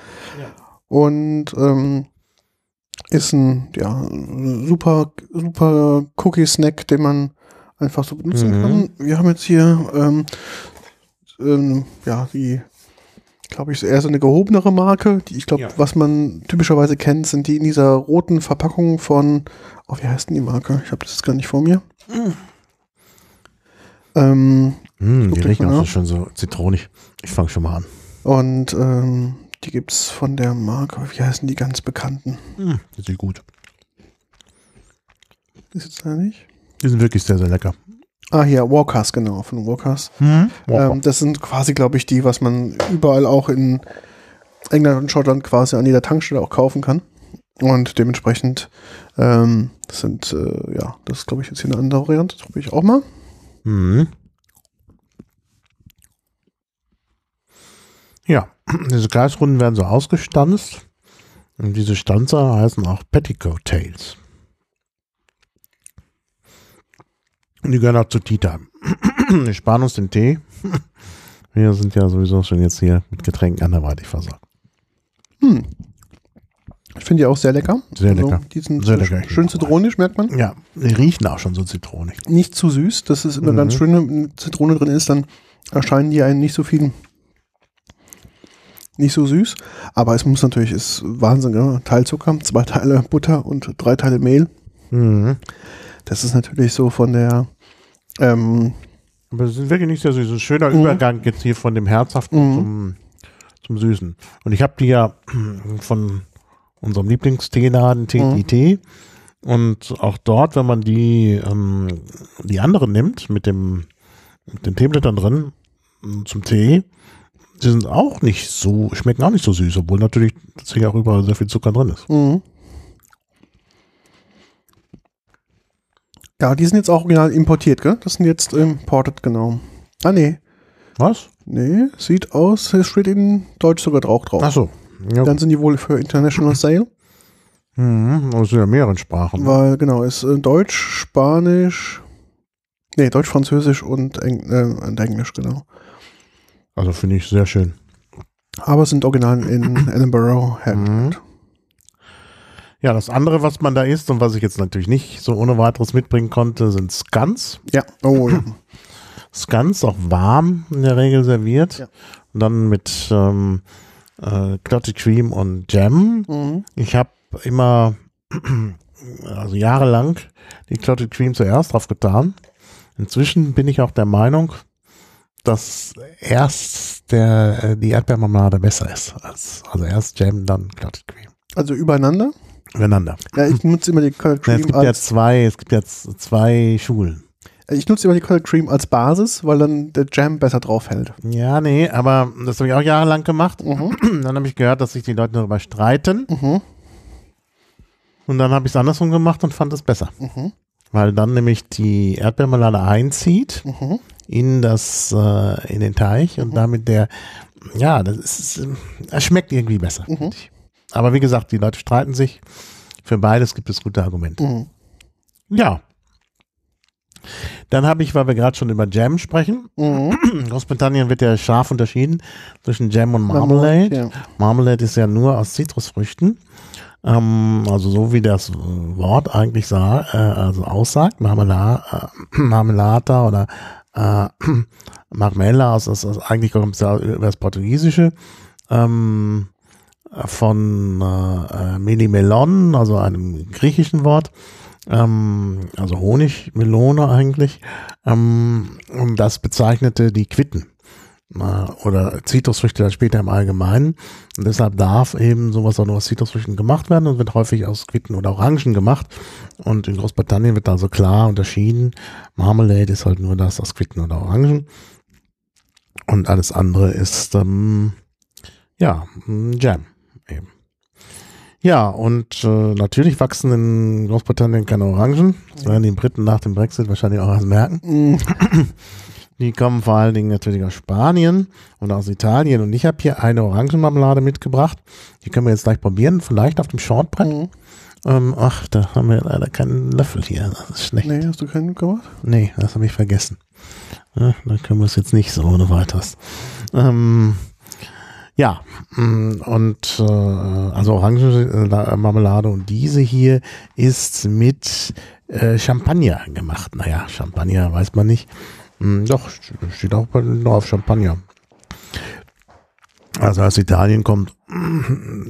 Und ähm, ist ein ja, super, super Cookie-Snack, den man einfach so benutzen
Mhm.
kann. Wir haben jetzt hier ähm, ähm, ja, die, glaube ich, eher so eine gehobenere Marke, die ich glaube,
Ja.
was man typischerweise kennt, sind die in dieser roten Verpackung von, oh, wie heißt denn die Marke? Ich habe das jetzt gar nicht vor mir. Ähm,
Mm, die riechen auch so schön so zitronig. Ich fange schon mal an.
und ähm, die gibt's von der Marke, wie heißen die ganz bekannten?
Mm, das sieht gut.
Ist jetzt da nicht?
Die sind wirklich sehr, sehr lecker.
Ah, hier, Walkers, genau, von Walkers.
Mhm.
Ähm, das sind quasi, glaube ich, die, was man überall auch in England und Schottland quasi an jeder Tankstelle auch kaufen kann. Und dementsprechend ähm, sind, äh, ja, das ist, glaube ich, jetzt hier eine andere Variante. Das probiere ich auch mal.
Mhm. Ja, diese Kreisrunden werden so ausgestanzt. Und diese Stanzer heißen auch Petticoat Tails. Und die gehören auch zu Tea Time. Wir sparen uns den Tee. Wir sind ja sowieso schon jetzt hier mit Getränken anderweitig versorgt.
Hm. Ich finde die auch sehr lecker.
Sehr lecker.
die sind
Sehr lecker.
schön zitronisch, merkt man.
Ja, die riechen auch schon so zitronig.
Nicht zu süß. Das ist immer
Mhm.
ganz schön, wenn Zitrone drin ist, dann erscheinen die einen nicht so viel, nicht so süß. Aber es muss natürlich, ist Wahnsinn, ja? Teil Zucker, zwei Teile Butter und drei Teile Mehl.
Mhm.
Das ist natürlich so von der, ähm,
Aber es ist wirklich nicht sehr süß. Ein schöner
Mhm.
Übergang jetzt hier von dem Herzhaften
Mhm.
zum, zum Süßen. Und ich habe die ja von unserem Lieblingsteeladen TTT. Und auch dort, wenn man die, ähm, die anderen nimmt, mit, dem, mit den Teeblättern drin, m, zum Tee, die sind auch nicht so, schmecken auch nicht so süß, obwohl natürlich tatsächlich auch überall sehr viel Zucker drin ist.
Mhm. Ja, die sind jetzt auch original importiert, gell? Das sind jetzt imported, genau. Ah, nee.
Was?
Nee, sieht aus, es steht in Deutsch sogar drauf drauf.
Achso. Ja,
Dann sind die wohl für International Sale,
mhm, das sind ja mehreren Sprachen.
weil genau, ist äh, Deutsch, Spanisch, nee, Deutsch, Französisch und, Eng äh, und Englisch, genau.
Also finde ich sehr schön.
Aber sind original in Edinburgh hergestellt.
Ja, das andere, was man da isst und was ich jetzt natürlich nicht so ohne weiteres mitbringen konnte, sind Scuns.
Ja, oh ja.
Scuns auch warm in der Regel serviert.
Ja.
Und dann mit ähm, äh, Clotted Cream und Jam.
Mhm.
Ich habe immer, also jahrelang, die Clotted Cream zuerst drauf getan. Inzwischen bin ich auch der Meinung, dass erst der, äh, die Erdbeermarmelade besser ist. Als, also erst Jam, dann Clotted Cream.
Also übereinander.
Übereinander.
Ja, ich nutze immer die Colored
Ja, es
Cream
gibt ja
als
zwei, es gibt jetzt zwei Schulen.
ich nutze immer die Colored Cream als Basis, weil dann der Jam besser drauf hält.
Ja, nee, aber das habe ich auch jahrelang gemacht.
Mhm.
Dann habe ich gehört, dass sich die Leute darüber streiten.
Mhm.
Und dann habe ich es andersrum gemacht und fand es besser.
Mhm.
Weil dann nämlich die Erdbeermarmelade einzieht
Mhm.
in das, äh, in den Teich und damit der, ja, das ist, es schmeckt irgendwie besser.
Mhm.
ich. Aber wie gesagt, die Leute streiten sich. Für beides gibt es gute Argumente.
Mhm.
Ja. Dann habe ich, weil wir gerade schon über Jam sprechen,
Mhm.
in Großbritannien wird ja scharf unterschieden zwischen Jam und Marmalade.
Ja.
Marmalade ist ja nur aus Zitrusfrüchten. Ähm, also so wie das äh, Wort eigentlich sah, äh, also aussagt, Marmela, äh, Marmelata oder äh, Marmella, also ist, eigentlich kommt es ja über das Portugiesische. Ähm, von äh, Melimelon, also einem griechischen Wort, ähm, also Honigmelone eigentlich, ähm, und das bezeichnete die Quitten oder Zitrusfrüchte dann später im Allgemeinen. Und deshalb darf eben sowas auch nur aus Zitrusfrüchten gemacht werden und wird häufig aus Quitten oder Orangen gemacht. Und in Großbritannien wird also klar unterschieden, Marmalade ist halt nur das aus Quitten oder Orangen. Und alles andere ist, ähm, ja, Jam. Ja, und äh, natürlich wachsen in Großbritannien keine Orangen. Das werden die Briten nach dem Brexit wahrscheinlich auch erst merken.
Mhm.
Die kommen vor allen Dingen natürlich aus Spanien und aus Italien. Und ich habe hier eine Orangenmarmelade mitgebracht. Die können wir jetzt gleich probieren, vielleicht auf dem Shortbrett.
Mhm.
Ähm, ach, da haben wir leider keinen Löffel hier. Das ist schlecht.
Nee, hast du keinen gemacht?
Nee, das habe ich vergessen. Ja, dann können wir es jetzt nicht so ohne weiteres. Ähm, ja, mm, und äh, also Orangenmarmelade und diese hier ist mit äh, Champagner gemacht. Naja, Champagner weiß man nicht. Hm, doch, steht auch bei- drauf Champagner. Also aus Italien kommt,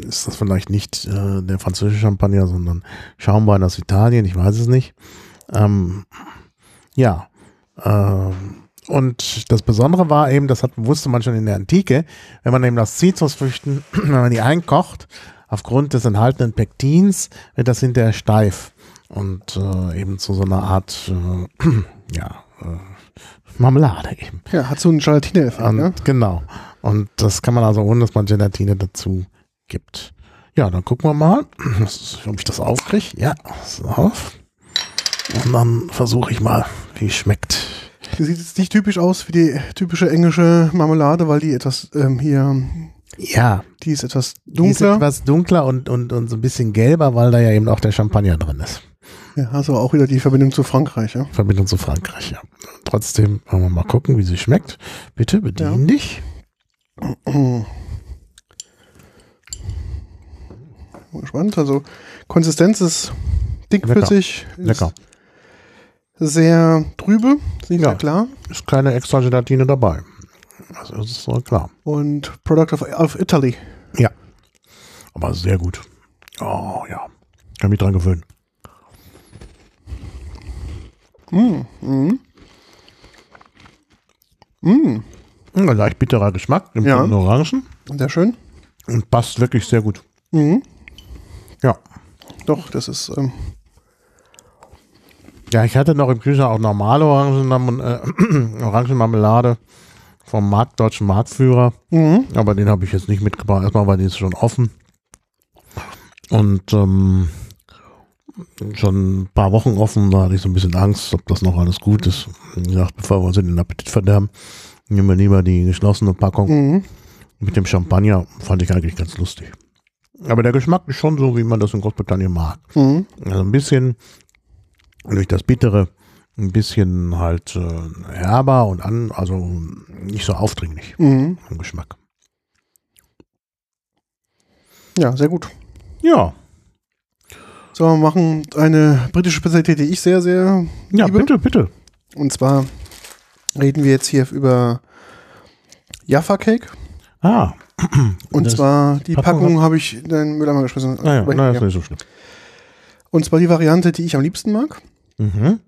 ist das vielleicht nicht äh, der französische Champagner, sondern Schaumwein aus Italien, ich weiß es nicht. Ähm, ja, ähm, und das Besondere war eben, das hat, wusste man schon in der Antike, wenn man eben aus Zitrusfrüchten, wenn man die einkocht, aufgrund des enthaltenen Pektins wird das hinterher steif und äh, eben zu so einer Art, äh, ja, äh, Marmelade eben.
Ja, hat so einen Gelatine-Effekt, ne?
Genau. Und das kann man also ohne, dass man Gelatine dazu gibt. Ja, dann gucken wir mal, ob ich das aufkriege. Ja, ist auf. Und dann versuche ich mal, wie es schmeckt.
Die sieht jetzt nicht typisch aus wie die typische englische Marmelade, weil die etwas ähm, hier,
Ja,
die ist etwas
die ist
dunkler.
etwas dunkler und, und, und so ein bisschen gelber, weil da ja eben auch der Champagner drin ist.
Ja, aber auch wieder die Verbindung zu Frankreich, ja.
Verbindung zu Frankreich, ja. Trotzdem wollen wir mal gucken, wie sie schmeckt. Bitte bedien dich.
Bin gespannt. Also Konsistenz ist dickflüssig, ist
Lecker.
Sehr trübe, nicht
Ja.
sehr klar.
Ist keine extra Gelatine dabei. Also das ist so klar.
Und Product of, of Italy.
Ja. Aber sehr gut. Oh ja. Kann mich dran gewöhnen.
Mm, mm. Mm,
Ein leicht bitterer Geschmack im
Ja.
ja. Orangen
sehr schön.
und passt wirklich sehr gut.
Mhm.
Ja.
Doch, das ist ähm,
Ja, ich hatte noch im Kühlschrank auch normale Orangen, äh, Orangenmarmelade vom Markt, deutschen Marktführer.
mhm.
Aber den habe ich jetzt nicht mitgebracht. Erstmal war die jetzt schon offen. Und ähm, schon ein paar Wochen offen, da hatte ich so ein bisschen Angst, ob das noch alles gut ist. Wie gesagt, bevor wir uns in den Appetit verderben, nehmen wir lieber die geschlossene Packung.
Mhm.
Mit dem Champagner fand ich eigentlich ganz lustig. Aber der Geschmack ist schon so, wie man das in Großbritannien mag.
Mhm.
Also ein bisschen durch das Bittere, ein bisschen halt äh, herber und an, also nicht so aufdringlich
Mhm.
im Geschmack.
Ja, sehr gut.
Ja,
So, wir machen eine britische Spezialität, die ich sehr, sehr
ja,
liebe.
bitte, bitte.
Und zwar reden wir jetzt hier über Jaffa Cake.
Ah.
Und
Das-
zwar die
Packung
Packung habe ich in den Mülleimer geschmissen.
Naja,
Aber-
naja, ist
ja.
nicht so schlimm.
Und zwar die Variante, die ich am liebsten mag.
Mhm.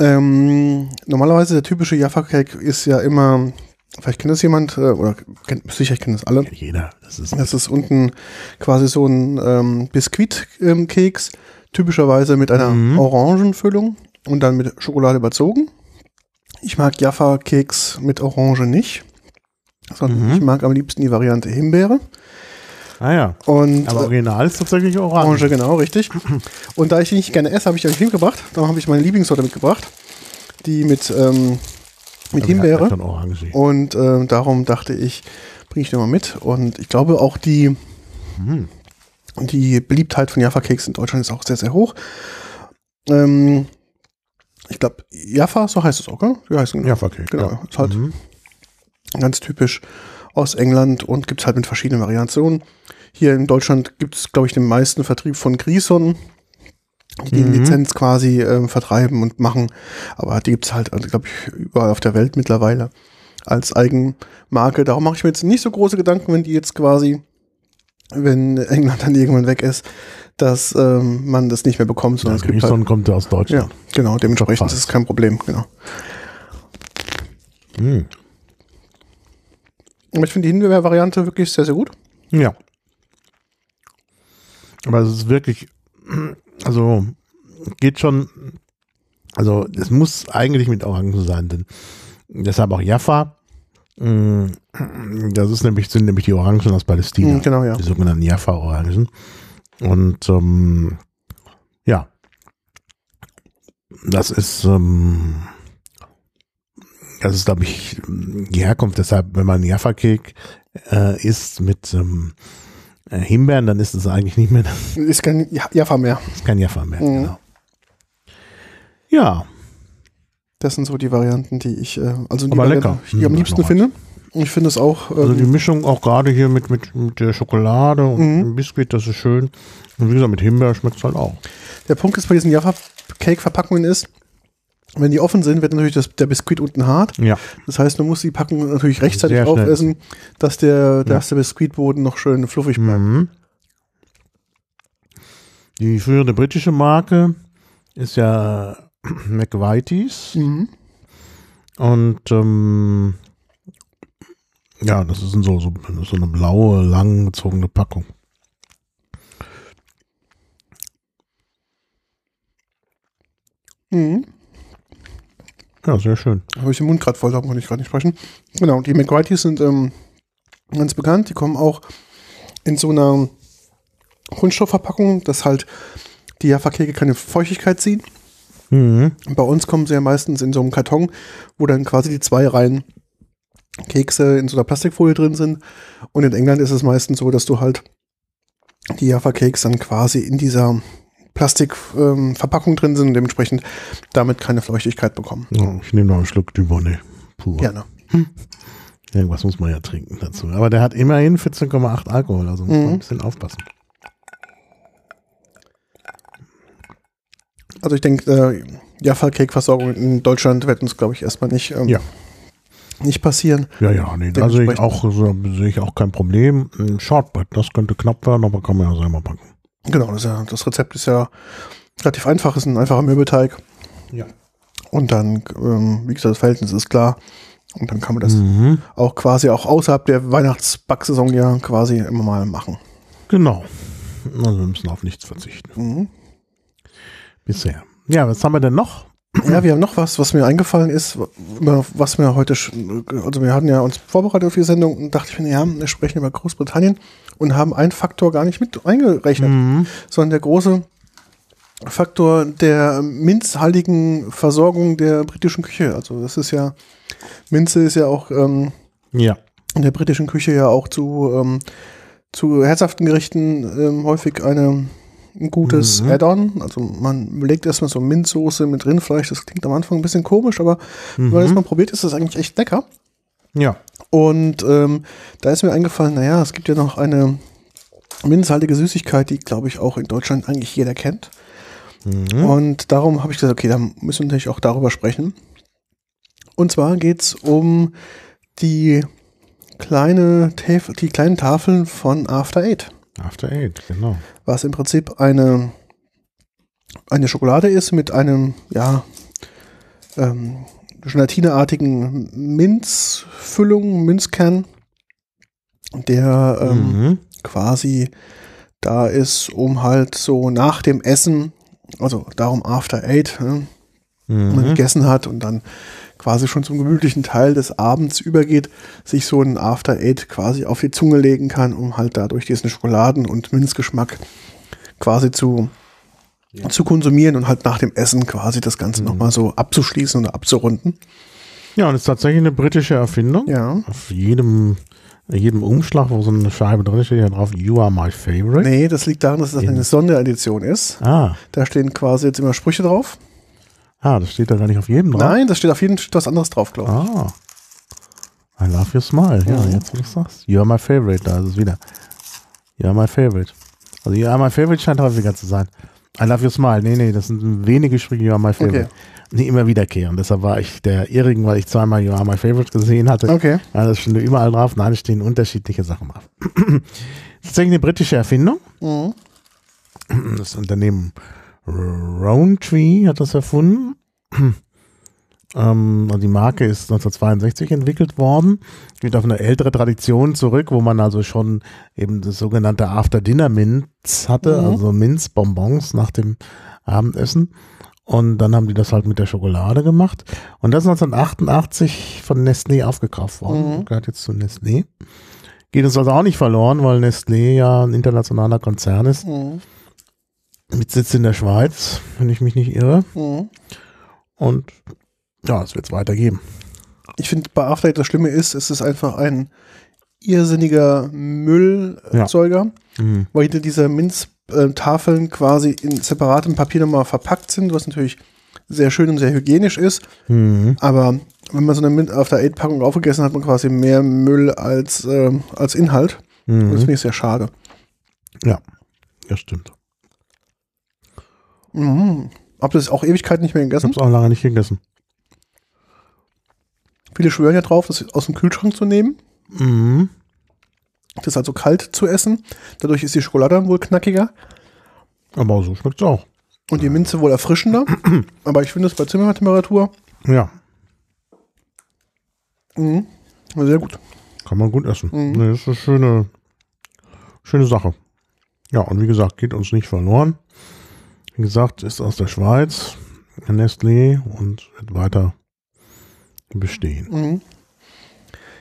Ähm, normalerweise der typische Jaffa Cake ist ja immer, vielleicht kennt das jemand, äh, oder kennt, sicher kennen das alle.
Jeder. Das ist
Das ist unten quasi so ein ähm, Biskuitkeks, typischerweise mit einer
Mhm.
Orangenfüllung und dann mit Schokolade überzogen. Ich mag Jaffa-Keks mit Orange nicht, sondern
Mhm.
ich mag am liebsten die Variante Himbeere.
Ah ja.
Und
Aber
äh,
original ist tatsächlich orange.
Orange, genau, richtig. Und da ich die nicht gerne esse, habe ich die euch mitgebracht. Darum habe ich meine Lieblingssorte mitgebracht, die mit, ähm, mit
Aber
Himbeere.
orange.
Und ähm, darum dachte ich, bringe ich den mal mit. Und ich glaube auch die,
Mhm.
die Beliebtheit von Jaffa Cakes in Deutschland ist auch sehr, sehr hoch. Ähm, ich glaube, Jaffa, so heißt es auch, gell? Wie heißt es
Ja, okay.
Genau,
Ja.
ist halt
Mhm.
ganz typisch aus England und gibt es halt mit verschiedenen Variationen. Hier in Deutschland gibt es, glaube ich, den meisten Vertrieb von Grison, die die
Mhm.
Lizenz quasi ähm, vertreiben und machen. Aber die gibt es halt, glaube ich, überall auf der Welt mittlerweile als Eigenmarke. Darum mache ich mir jetzt nicht so große Gedanken, wenn die jetzt quasi, wenn England dann irgendwann weg ist, dass ähm, man das nicht mehr bekommt, sondern
Das
es gibt halt,
Grison kommt ja aus
ja,
Deutschland.
genau, dementsprechend ist es kein Problem, genau.
Mhm.
Aber ich finde die Himbeer-Variante wirklich sehr, sehr gut.
Ja. Aber es ist wirklich, also geht schon, also es muss eigentlich mit Orangen sein, denn deshalb auch Jaffa. mm, Das ist nämlich, sind nämlich die Orangen aus Palästina.
Mhm, genau, ja.
Die sogenannten Jaffa-Orangen. Und ähm, ja, das ist, ähm, das ist, glaube ich, die Herkunft. Deshalb, wenn man Jaffa-Cake äh, isst mit ähm, äh, Himbeeren, dann ist es eigentlich nicht mehr, das
Ist kein Ja- Jaffa mehr.
ist kein Jaffa mehr.
Mhm.
Genau. Ja,
Das sind so die Varianten, die ich, äh, also die,
Aber lecker.
die ich am
Mhm,
liebsten finde. Und ich finde es auch,
also die
ähm,
Mischung auch gerade hier mit, mit, mit der Schokolade und
Mhm.
dem Biskuit, das ist schön. Und wie gesagt, mit Himbeer schmeckt es halt auch.
der Punkt ist bei diesen Jaffa-Cake-Verpackungen ist, wenn die offen sind, wird natürlich das, der Biskuit unten hart.
Ja,
Das heißt, man muss die Packung natürlich rechtzeitig
Sehr schnell.
aufessen, dass der, dass der Biskuitboden noch schön fluffig bleibt.
Mhm. Die führende britische Marke ist ja McVitie's.
Mhm.
Und ähm, ja, das ist so, so, so eine blaue, langgezogene Packung.
Mhm.
Ja, sehr schön.
Habe ich den Mund gerade voll, darum kann ich gerade nicht sprechen. Genau, die McVitie's sind ähm, ganz bekannt. Die kommen auch in so einer Kunststoffverpackung, dass halt die Jaffa-Keke keine Feuchtigkeit ziehen.
Mhm.
Bei uns kommen sie ja meistens in so einem Karton, wo dann quasi die zwei Reihen Kekse in so einer Plastikfolie drin sind. Und in England ist es meistens so, dass du halt die Jaffa-Cakes dann quasi in dieser Plastikverpackung ähm, drin sind und dementsprechend damit keine Feuchtigkeit bekommen.
Ja, ich nehme noch einen Schluck Dubonnet. Pur.
Gerne.
Irgendwas muss man ja trinken dazu. Aber der hat immerhin 14,8 Alkohol, also muss man
Mhm.
ein bisschen aufpassen.
Also ich denke, äh, Jaffa-Cake-Versorgung in Deutschland wird uns, glaube ich, erstmal nicht, ähm,
Ja.
nicht passieren.
Ja, ja, nee, da sehe ich auch, so, sehe ich auch kein Problem. Ein Shortbread, das könnte knapp werden, aber kann man ja selber backen.
Genau, das, ist ja, das Rezept ist ja relativ einfach, ist ein einfacher Mürbeteig.
Ja.
Und dann, ähm, wie gesagt, das Verhältnis ist klar. Und dann kann man das
Mhm.
auch quasi auch außerhalb der Weihnachtsbacksaison ja quasi immer mal machen.
Genau. Also wir müssen auf nichts verzichten.
Mhm.
Bisher. Ja, was haben wir denn noch?
Ja, wir haben noch was, was mir eingefallen ist, was wir heute, also wir hatten ja uns vorbereitet auf die Sendung und dachte ich mir, ja, wir sprechen über Großbritannien und haben einen Faktor gar nicht mit eingerechnet,
Mhm.
sondern der große Faktor der minzhaltigen Versorgung der britischen Küche. Also das ist ja, Minze ist ja auch ähm,
Ja.
in der britischen Küche ja auch zu, ähm, zu herzhaften Gerichten ähm, häufig eine, ein gutes
Mhm.
Add-on. Also man legt erstmal so Minzsoße mit Rindfleisch. Das klingt am Anfang ein bisschen komisch, aber wenn man das
Mhm.
mal probiert, ist das eigentlich echt lecker.
Ja.
Und ähm, da ist mir eingefallen, naja, es gibt ja noch eine minzhaltige Süßigkeit, die, glaube ich, auch in Deutschland eigentlich jeder kennt.
Mhm.
Und darum habe ich gesagt, okay, dann müssen wir natürlich auch darüber sprechen. Und zwar geht es um die kleine Taf die kleinen Tafeln von After Eight.
After Eight, genau.
Was im Prinzip eine, eine Schokolade ist mit einem, ja, ähm, gelatineartigen Minzfüllung, Minzkern, der ähm,
Mhm.
quasi da ist, um halt so nach dem Essen, also darum After Eight, ne, man
Mhm.
gegessen hat und dann quasi schon zum gemütlichen Teil des Abends übergeht, sich so ein After Eight quasi auf die Zunge legen kann, um halt dadurch diesen Schokoladen- und Minzgeschmack quasi zu, zu konsumieren und halt nach dem Essen quasi das Ganze nochmal so abzuschließen oder abzurunden.
Ja, und es ist tatsächlich eine britische Erfindung.
Ja.
Auf jedem, jedem Umschlag, wo so eine Scheibe drin steht, ja drauf, You are my favorite.
Nee, das liegt daran, dass das eine Sonderedition ist.
Ah,
Da stehen quasi jetzt immer Sprüche drauf.
Ah, das steht da gar nicht auf jedem drauf.
Nein, das steht auf jeden Fall was anderes drauf, glaube ich.
Ah. I love your smile. Ja,
Mhm.
jetzt wo du sagst. You are my favorite, da ist es wieder. You are my favorite. Also You are my favorite scheint häufiger zu sein. I love your smile. Nee, nee, das sind wenige Sprüche You are my favorite.
Okay.
Nee, immer wiederkehren. Deshalb war ich der Irrigen, weil ich zweimal You are my favorite gesehen hatte.
Okay.
Ja, das steht überall drauf. Nein, es stehen unterschiedliche Sachen drauf. das ist tatsächlich eine britische Erfindung.
Mhm.
Das Unternehmen Rowntree hat das erfunden. Ähm, die Marke ist 1962 entwickelt worden. Geht auf eine ältere Tradition zurück, wo man also schon eben das sogenannte After-Dinner-Minz hatte,
Mhm.
also Minzbonbons nach dem Abendessen. Und dann haben die das halt mit der Schokolade gemacht. Und das ist 1988 von Nestlé aufgekauft worden.
Mhm.
Gehört jetzt zu Nestlé. Geht uns also auch nicht verloren, weil Nestlé ja ein internationaler Konzern ist.
Mhm.
Mit Sitz in der Schweiz, wenn ich mich nicht irre.
Mhm.
Und ja, es wird es weitergeben.
Ich finde, bei After Eight das Schlimme ist, es ist einfach ein irrsinniger Müllerzeuger,
Mhm.
weil hinter dieser Minztafeln quasi in separatem Papier nochmal verpackt sind, was natürlich sehr schön und sehr hygienisch ist.
Mhm.
Aber wenn man so eine Mint After Eight Packung aufgegessen hat, hat man quasi mehr Müll als, ähm, als Inhalt. Und das
Mhm.
finde ich sehr schade.
Ja, das stimmt.
Mhm. Hab das auch Ewigkeiten nicht mehr
Ich
gegessen.
habe es auch lange nicht gegessen.
Viele schwören ja drauf, das aus dem Kühlschrank zu nehmen.
Mhm.
Das also kalt zu essen. Dadurch ist die Schokolade dann wohl knackiger
Aber so schmeckt es auch.
und die Minze wohl erfrischender. Aber ich finde es bei Zimmertemperatur
Ja,
mhm, sehr gut.
kann man gut essen.
Mhm.
Nee, das ist eine schöne, schöne Sache. Ja, und wie gesagt, geht uns nicht verloren. Wie gesagt, ist aus der Schweiz, Nestlé und wird weiter bestehen.
Mhm.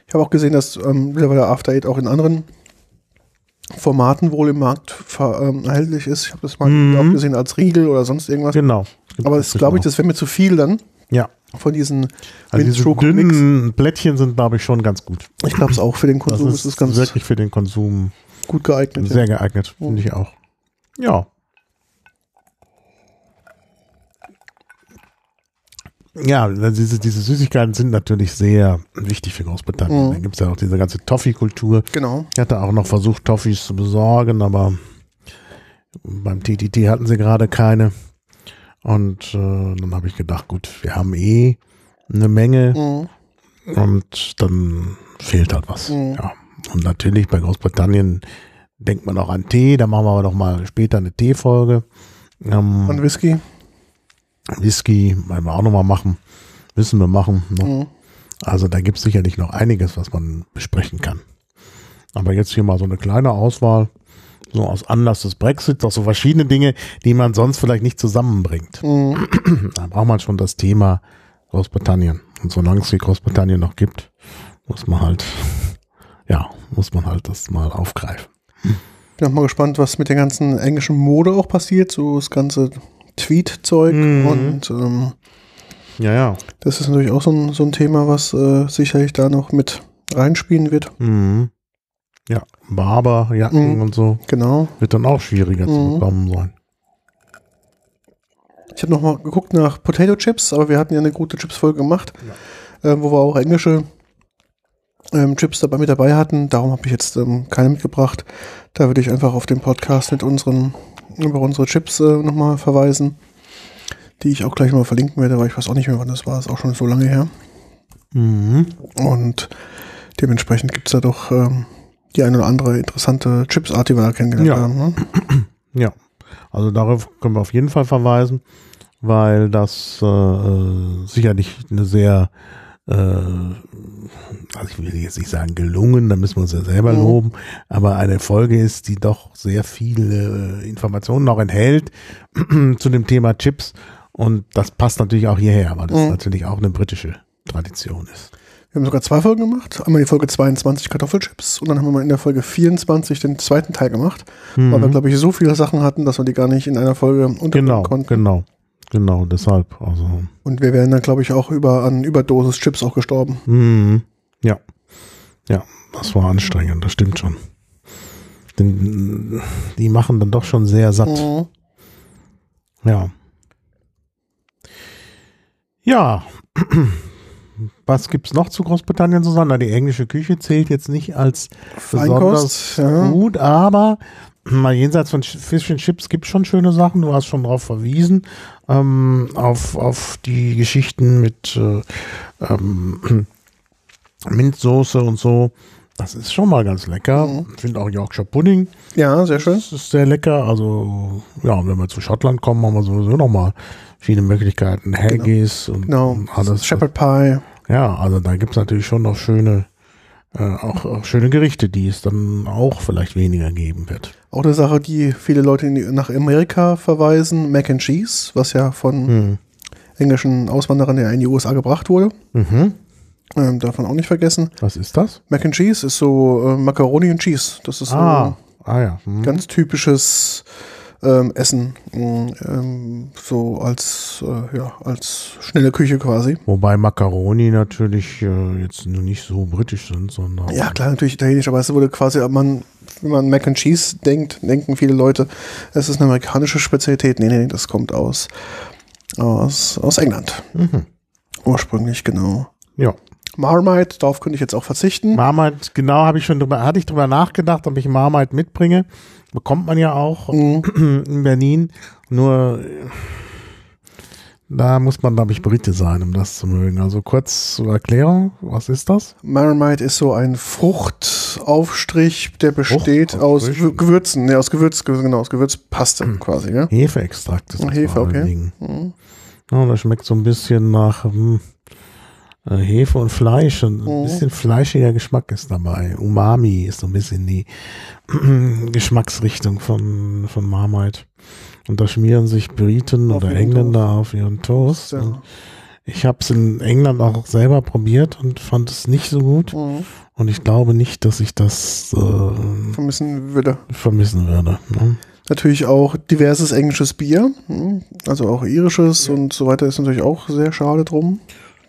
Ich habe auch gesehen, dass ähm, mittlerweile After Eight auch in anderen Formaten wohl im Markt ähm, erhältlich ist. Ich habe das mal
Mhm.
auch gesehen als Riegel oder sonst irgendwas.
Genau.
Aber das glaube ich, das wäre mir zu viel dann
Ja,
von diesen
also diese dünnen Plättchen sind, glaube ich, schon ganz gut.
Ich glaube es auch für den
Das
Konsum
ist,
ist es ganz
wirklich für den Konsum
gut geeignet.
sehr geeignet, finde ich auch. Ja. Ja, diese, diese Süßigkeiten sind natürlich sehr wichtig für Großbritannien.
Mhm.
Da gibt es ja auch diese ganze Toffee-Kultur.
Genau.
Ich hatte auch noch versucht, Toffees zu besorgen, aber beim TTT hatten sie gerade keine. Und äh, dann habe ich gedacht, gut, wir haben eh eine Menge
Mhm.
und dann fehlt halt was.
Mhm.
Ja. Und natürlich bei Großbritannien denkt man auch an Tee, da machen wir aber noch mal später eine Teefolge. Ähm,
Und Whisky.
Whisky werden wir auch noch mal machen. Müssen wir machen. Noch.
Mhm.
Also da gibt es sicherlich noch einiges, was man besprechen kann. Aber jetzt hier mal so eine kleine Auswahl, so aus Anlass des Brexits, auch so verschiedene Dinge, die man sonst vielleicht nicht zusammenbringt.
Mhm.
Da braucht man schon das Thema Großbritannien. Und solange es die Großbritannien noch gibt, muss man halt, ja, muss man halt das mal aufgreifen.
Bin auch mal gespannt, was mit der ganzen englischen Mode auch passiert. So das ganze Tweet-Zeug.
Mhm.
Und ähm,
Ja, ja.
das ist natürlich auch so ein, so ein Thema, was äh, sicherlich da noch mit reinspielen wird.
Mhm. Ja, Barberjacken
Mhm.
und so
Genau.
wird dann auch schwieriger zu
Mhm.
bekommen sein.
Ich habe noch mal geguckt nach Potato Chips, aber wir hatten ja eine gute Chips-Folge gemacht, äh, wo wir auch englische ähm, Chips dabei mit dabei hatten. Darum habe ich jetzt ähm, keine mitgebracht. Da würde ich einfach auf den Podcast mit unseren über unsere Chips äh, nochmal verweisen, die ich auch gleich mal verlinken werde, weil ich weiß auch nicht mehr, wann das war. Ist auch schon so lange her.
Mhm.
Und dementsprechend gibt es da doch ähm, die eine oder andere interessante Chipsart, die wir da kennengelernt
Ja.
haben. Ne?
Ja, also darauf können wir auf jeden Fall verweisen, weil das äh, sicherlich eine sehr, äh, also ich will jetzt nicht sagen gelungen, da müssen wir uns ja selber
Mhm.
loben, aber eine Folge ist, die doch sehr viele äh, Informationen noch enthält zu dem Thema Chips und das passt natürlich auch hierher, weil das
Mhm.
natürlich auch eine britische Tradition ist.
Wir haben sogar zwei Folgen gemacht. Einmal die Folge 22 Kartoffelchips und dann haben wir mal in der Folge 24 den zweiten Teil gemacht, weil wir, glaube ich, so viele Sachen hatten, dass wir die gar nicht in einer Folge unterbringen
Genau,
konnten.
genau, genau, deshalb, also
Und wir wären dann, glaube ich, auch über an Überdosis Chips auch gestorben.
Mhm. Ja. Ja, das war anstrengend, das stimmt schon. Denn, die machen dann doch schon sehr satt.
Mhm.
Ja. Ja. Was gibt's noch zu Großbritannien zu sagen? Na, die englische Küche zählt jetzt nicht als besonders
Feinkost, ja.
gut, aber mal jenseits von Fish and Chips gibt schon schöne Sachen. Du hast schon darauf verwiesen, ähm, auf, auf die Geschichten mit äh, ähm, Minzsoße und so. Das ist schon mal ganz lecker.
Mhm.
Ich finde auch Yorkshire Pudding.
Ja, sehr schön.
Das ist sehr lecker. Also, ja, wenn wir zu Schottland kommen, haben wir sowieso nochmal viele Möglichkeiten. Haggis und
Genau.
und alles.
Shepherd Pie.
Ja, also da gibt's natürlich schon noch schöne, äh, auch, auch schöne Gerichte, die es dann auch vielleicht weniger geben wird.
Auch eine Sache, die viele Leute in die, nach Amerika verweisen. Mac and Cheese, was ja von
Hm.
englischen Auswanderern ja in die USA gebracht wurde.
Mhm.
Ähm, davon auch nicht vergessen.
Was ist das?
Mac and Cheese ist so äh, Macaroni und Cheese. Das ist so
Ah, ah ja. Hm.
ganz typisches ähm, Essen. Mm, Ähm, so als, äh, ja, als schnelle Küche quasi.
Wobei Macaroni natürlich äh, jetzt nur nicht so britisch sind, sondern
Ja, klar, natürlich italienisch, aber es wurde quasi, man, wenn man Mac and Cheese denkt, denken viele Leute, es ist eine amerikanische Spezialität. Nee, nee, das kommt aus, aus, aus England.
Mhm.
Ursprünglich, genau.
Ja.
Marmite, darauf könnte ich jetzt auch verzichten.
Marmite, genau, habe ich schon drüber, hatte ich drüber nachgedacht, ob ich Marmite mitbringe. Bekommt man ja auch
Mhm.
in Berlin. Nur da muss man, glaube ich, Brite sein, um das zu mögen. Also kurz zur Erklärung, was ist das?
Marmite ist so ein Fruchtaufstrich, der besteht aus Gewürzen, ne, aus Gewürz, genau, aus Gewürzpaste quasi, ja.
Hefeextrakt ist das
Hefe, okay. Mhm.
Ja, das schmeckt so ein bisschen nach hm, Hefe und Fleisch. Und ein
Mhm.
bisschen fleischiger Geschmack ist dabei. Umami ist so ein bisschen die Geschmacksrichtung von, von Marmite. Und da schmieren sich Briten
Auf
oder Engländer auf ihren Toast.
Ja.
Ich habe es in England auch selber probiert und fand es nicht so gut.
Mhm.
Und ich glaube nicht, dass ich das äh,
Vermissen würde.
vermissen würde. Ne?
Natürlich auch diverses englisches Bier, mhm, also auch irisches und so weiter ist natürlich auch sehr schade drum.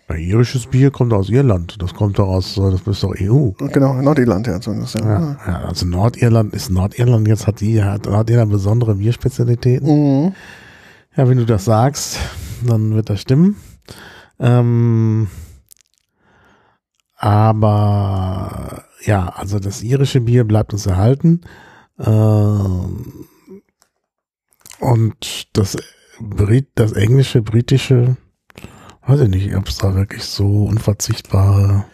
Ja, irisches Bier kommt aus Irland. Das kommt doch aus, äh, das ist doch EU.
Genau, Nordirland ja zumindest. Ja.
Ja, ja, also Nordirland ist Nordirland jetzt hat die hat Nordirland besondere Bierspezialitäten.
Mhm.
Ja, wenn du das sagst, dann wird das stimmen. Ähm, aber ja, also das irische Bier bleibt uns erhalten. Ähm, und das Brit, das englische, britische, weiß ich nicht, ob es da wirklich so unverzichtbare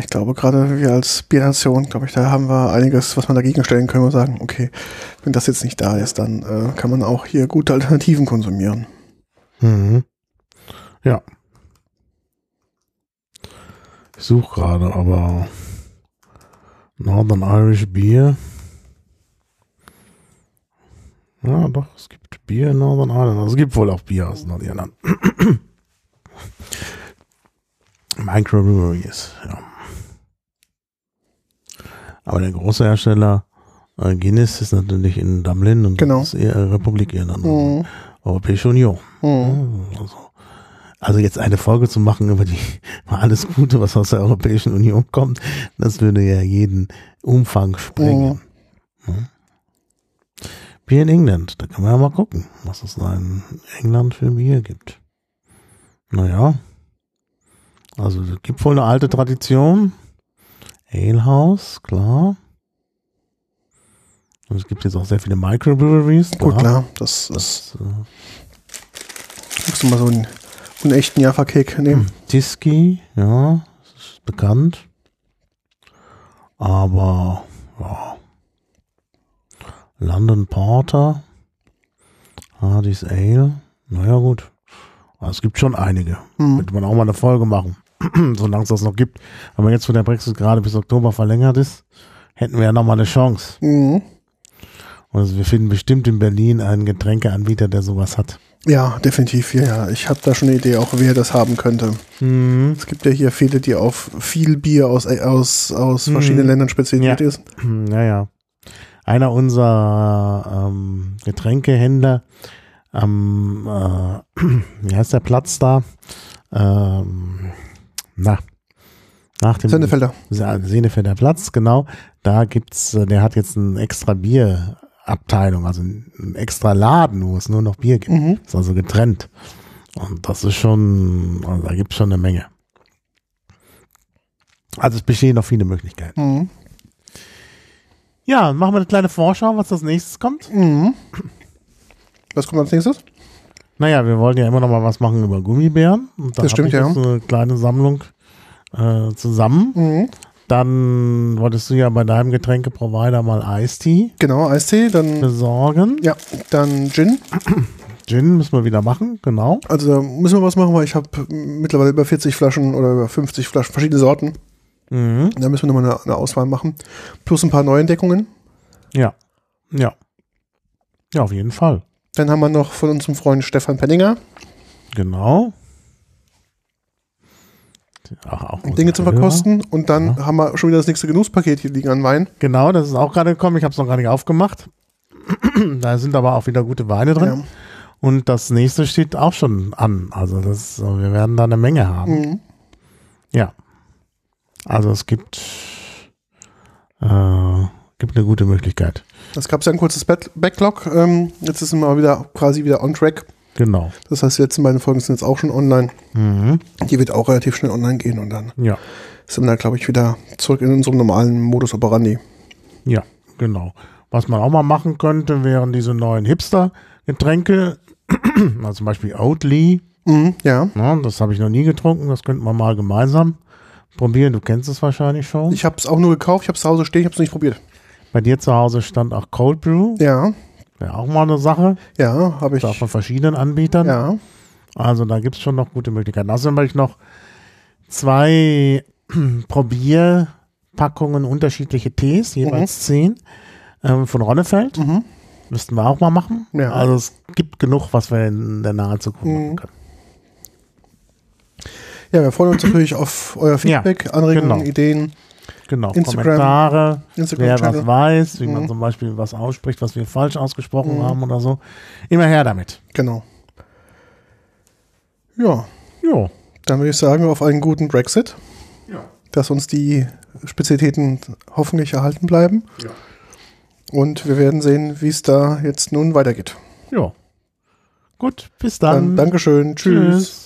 Ich glaube, gerade wir als Biernation, glaube ich, da haben wir einiges, was man dagegen stellen können und sagen, okay, wenn das jetzt nicht da ist, dann äh, kann man auch hier gute Alternativen konsumieren.
Mhm. Ja. Ich suche gerade, aber Northern Irish Beer. Ja, doch, es gibt Bier in Northern Ireland. Also es gibt wohl auch Bier aus Nordirland. Microbreweries, ja. Aber der große Hersteller äh, Guinness ist natürlich in Dublin und
Genau.
das ist eher Republik Irland,
Mhm.
Europäische Union.
Mhm.
Also, also jetzt eine Folge zu machen über die alles Gute, was aus der Europäischen Union kommt, das würde ja jeden Umfang sprengen. Hm? Bier in England, da kann man ja mal gucken, was es da in England für Bier gibt. Naja, also es gibt wohl eine alte Tradition. Alehouse, klar. Und es gibt jetzt auch sehr viele Microbreweries.
Gut, klar, das, das
Das, äh,
musst du mal so einen, einen echten Jaffa-Cake nehmen.
Tiski, ja, ist bekannt. Aber, ja. London Porter. Hardy's Ale. Naja, gut. Aber es gibt schon einige.
Hm.
Könnte man auch mal eine Folge machen. Solange es das noch gibt. Aber jetzt, wo der Brexit gerade bis Oktober verlängert ist, hätten wir ja noch mal eine Chance.
Mhm.
Also wir finden bestimmt in Berlin einen Getränkeanbieter, der sowas hat.
Ja, definitiv. Ja, ja. Ich habe da schon eine Idee, auch wer das haben könnte.
Mhm.
Es gibt ja hier viele, die auf viel Bier aus, aus, aus
Mhm.
verschiedenen Ländern spezialisiert
Ja.
ist.
Naja. Einer unserer ähm, Getränkehändler am, äh, wie heißt der Platz da? Ähm, na, nach dem
Sendefelder.
Se- Senefelder Platz, genau. Da gibt's, äh, der hat jetzt ein extra Bierabteilung, also ein ein extra Laden, wo es nur noch Bier gibt.
Mhm.
Ist also getrennt. Und das ist schon, also da gibt's schon eine Menge. Also es bestehen noch viele Möglichkeiten.
Mhm.
Ja, machen wir eine kleine Vorschau, was als nächstes kommt.
Mhm. Was kommt als nächstes?
Naja, wir wollen ja immer noch mal was machen über Gummibären. Und da
Das stimmt,
ich
ja.
jetzt eine kleine Sammlung äh, zusammen.
Mhm.
Dann wolltest du ja bei deinem Getränkeprovider mal Eistee
Genau, Eistee, dann,
besorgen.
ja, dann Gin.
Gin müssen wir wieder machen, genau.
Also da müssen wir was machen, weil ich habe mittlerweile über 40 Flaschen oder über 50 Flaschen, verschiedene Sorten.
Mhm.
Da müssen wir nochmal eine, eine Auswahl machen. Plus ein paar Neuentdeckungen.
Ja. Ja. Ja, auf jeden Fall.
Dann haben wir noch von unserem Freund Stefan Penninger
Genau. Ach,
Dinge zu
Hörer.
verkosten. Und dann
Ja.
haben wir schon wieder das nächste Genusspaket hier liegen an Wein.
Genau, das ist auch gerade gekommen. Ich habe es noch gar nicht aufgemacht. da sind aber auch wieder gute Weine drin.
Ja.
Und das nächste steht auch schon an. Also das, wir werden da eine Menge haben.
Mhm.
Ja. Also es gibt, äh, gibt eine gute Möglichkeit.
Es gab ja ein kurzes Back- Backlog. Ähm, jetzt sind wir wieder quasi wieder on track.
Genau.
Das heißt, die letzten beiden Folgen sind jetzt auch schon online.
Mhm.
Die wird auch relativ schnell online gehen und dann
Ja.
sind wir da, glaube ich, wieder zurück in unserem normalen Modus operandi.
Ja, genau. Was man auch mal machen könnte, wären diese neuen Hipster-Getränke, also zum Beispiel Oatly.
Mhm, ja.
Ne, das habe ich noch nie getrunken. Das könnten wir mal gemeinsam probieren. Du kennst es wahrscheinlich schon.
Ich habe es auch nur gekauft, ich habe es zu Hause stehen, ich habe es nicht probiert.
Bei dir zu Hause stand auch Cold Brew.
Ja,
Wäre auch mal eine Sache.
ja, habe ich.
Auch von verschiedenen Anbietern.
Ja,
Also da gibt es schon noch gute Möglichkeiten. Außerdem habe ich noch zwei Probierpackungen unterschiedliche Tees, jeweils zehn, ähm, von Ronnefeld.
mhm.
Müssten wir auch mal machen.
Ja.
Also es gibt genug, was wir in der nahen Zukunft
Mhm.
machen können.
ja, wir freuen uns natürlich auf euer Feedback, Anregungen,
genau.
Ideen.
Genau,
Instagram-
Kommentare, wer
Instagram-Channel.
was weiß, wie man
Mhm.
zum Beispiel was ausspricht, was wir falsch ausgesprochen
Mhm.
haben oder so. Immer her damit.
Genau. Ja,
Jo.
dann würde ich sagen, auf einen guten Brexit,
Ja.
dass uns die Spezialitäten hoffentlich erhalten bleiben.
Ja.
Und wir werden sehen, wie es da jetzt nun weitergeht.
Jo. Gut, bis
Dann,
dann.
Dankeschön. Tschüss.
Tschüss.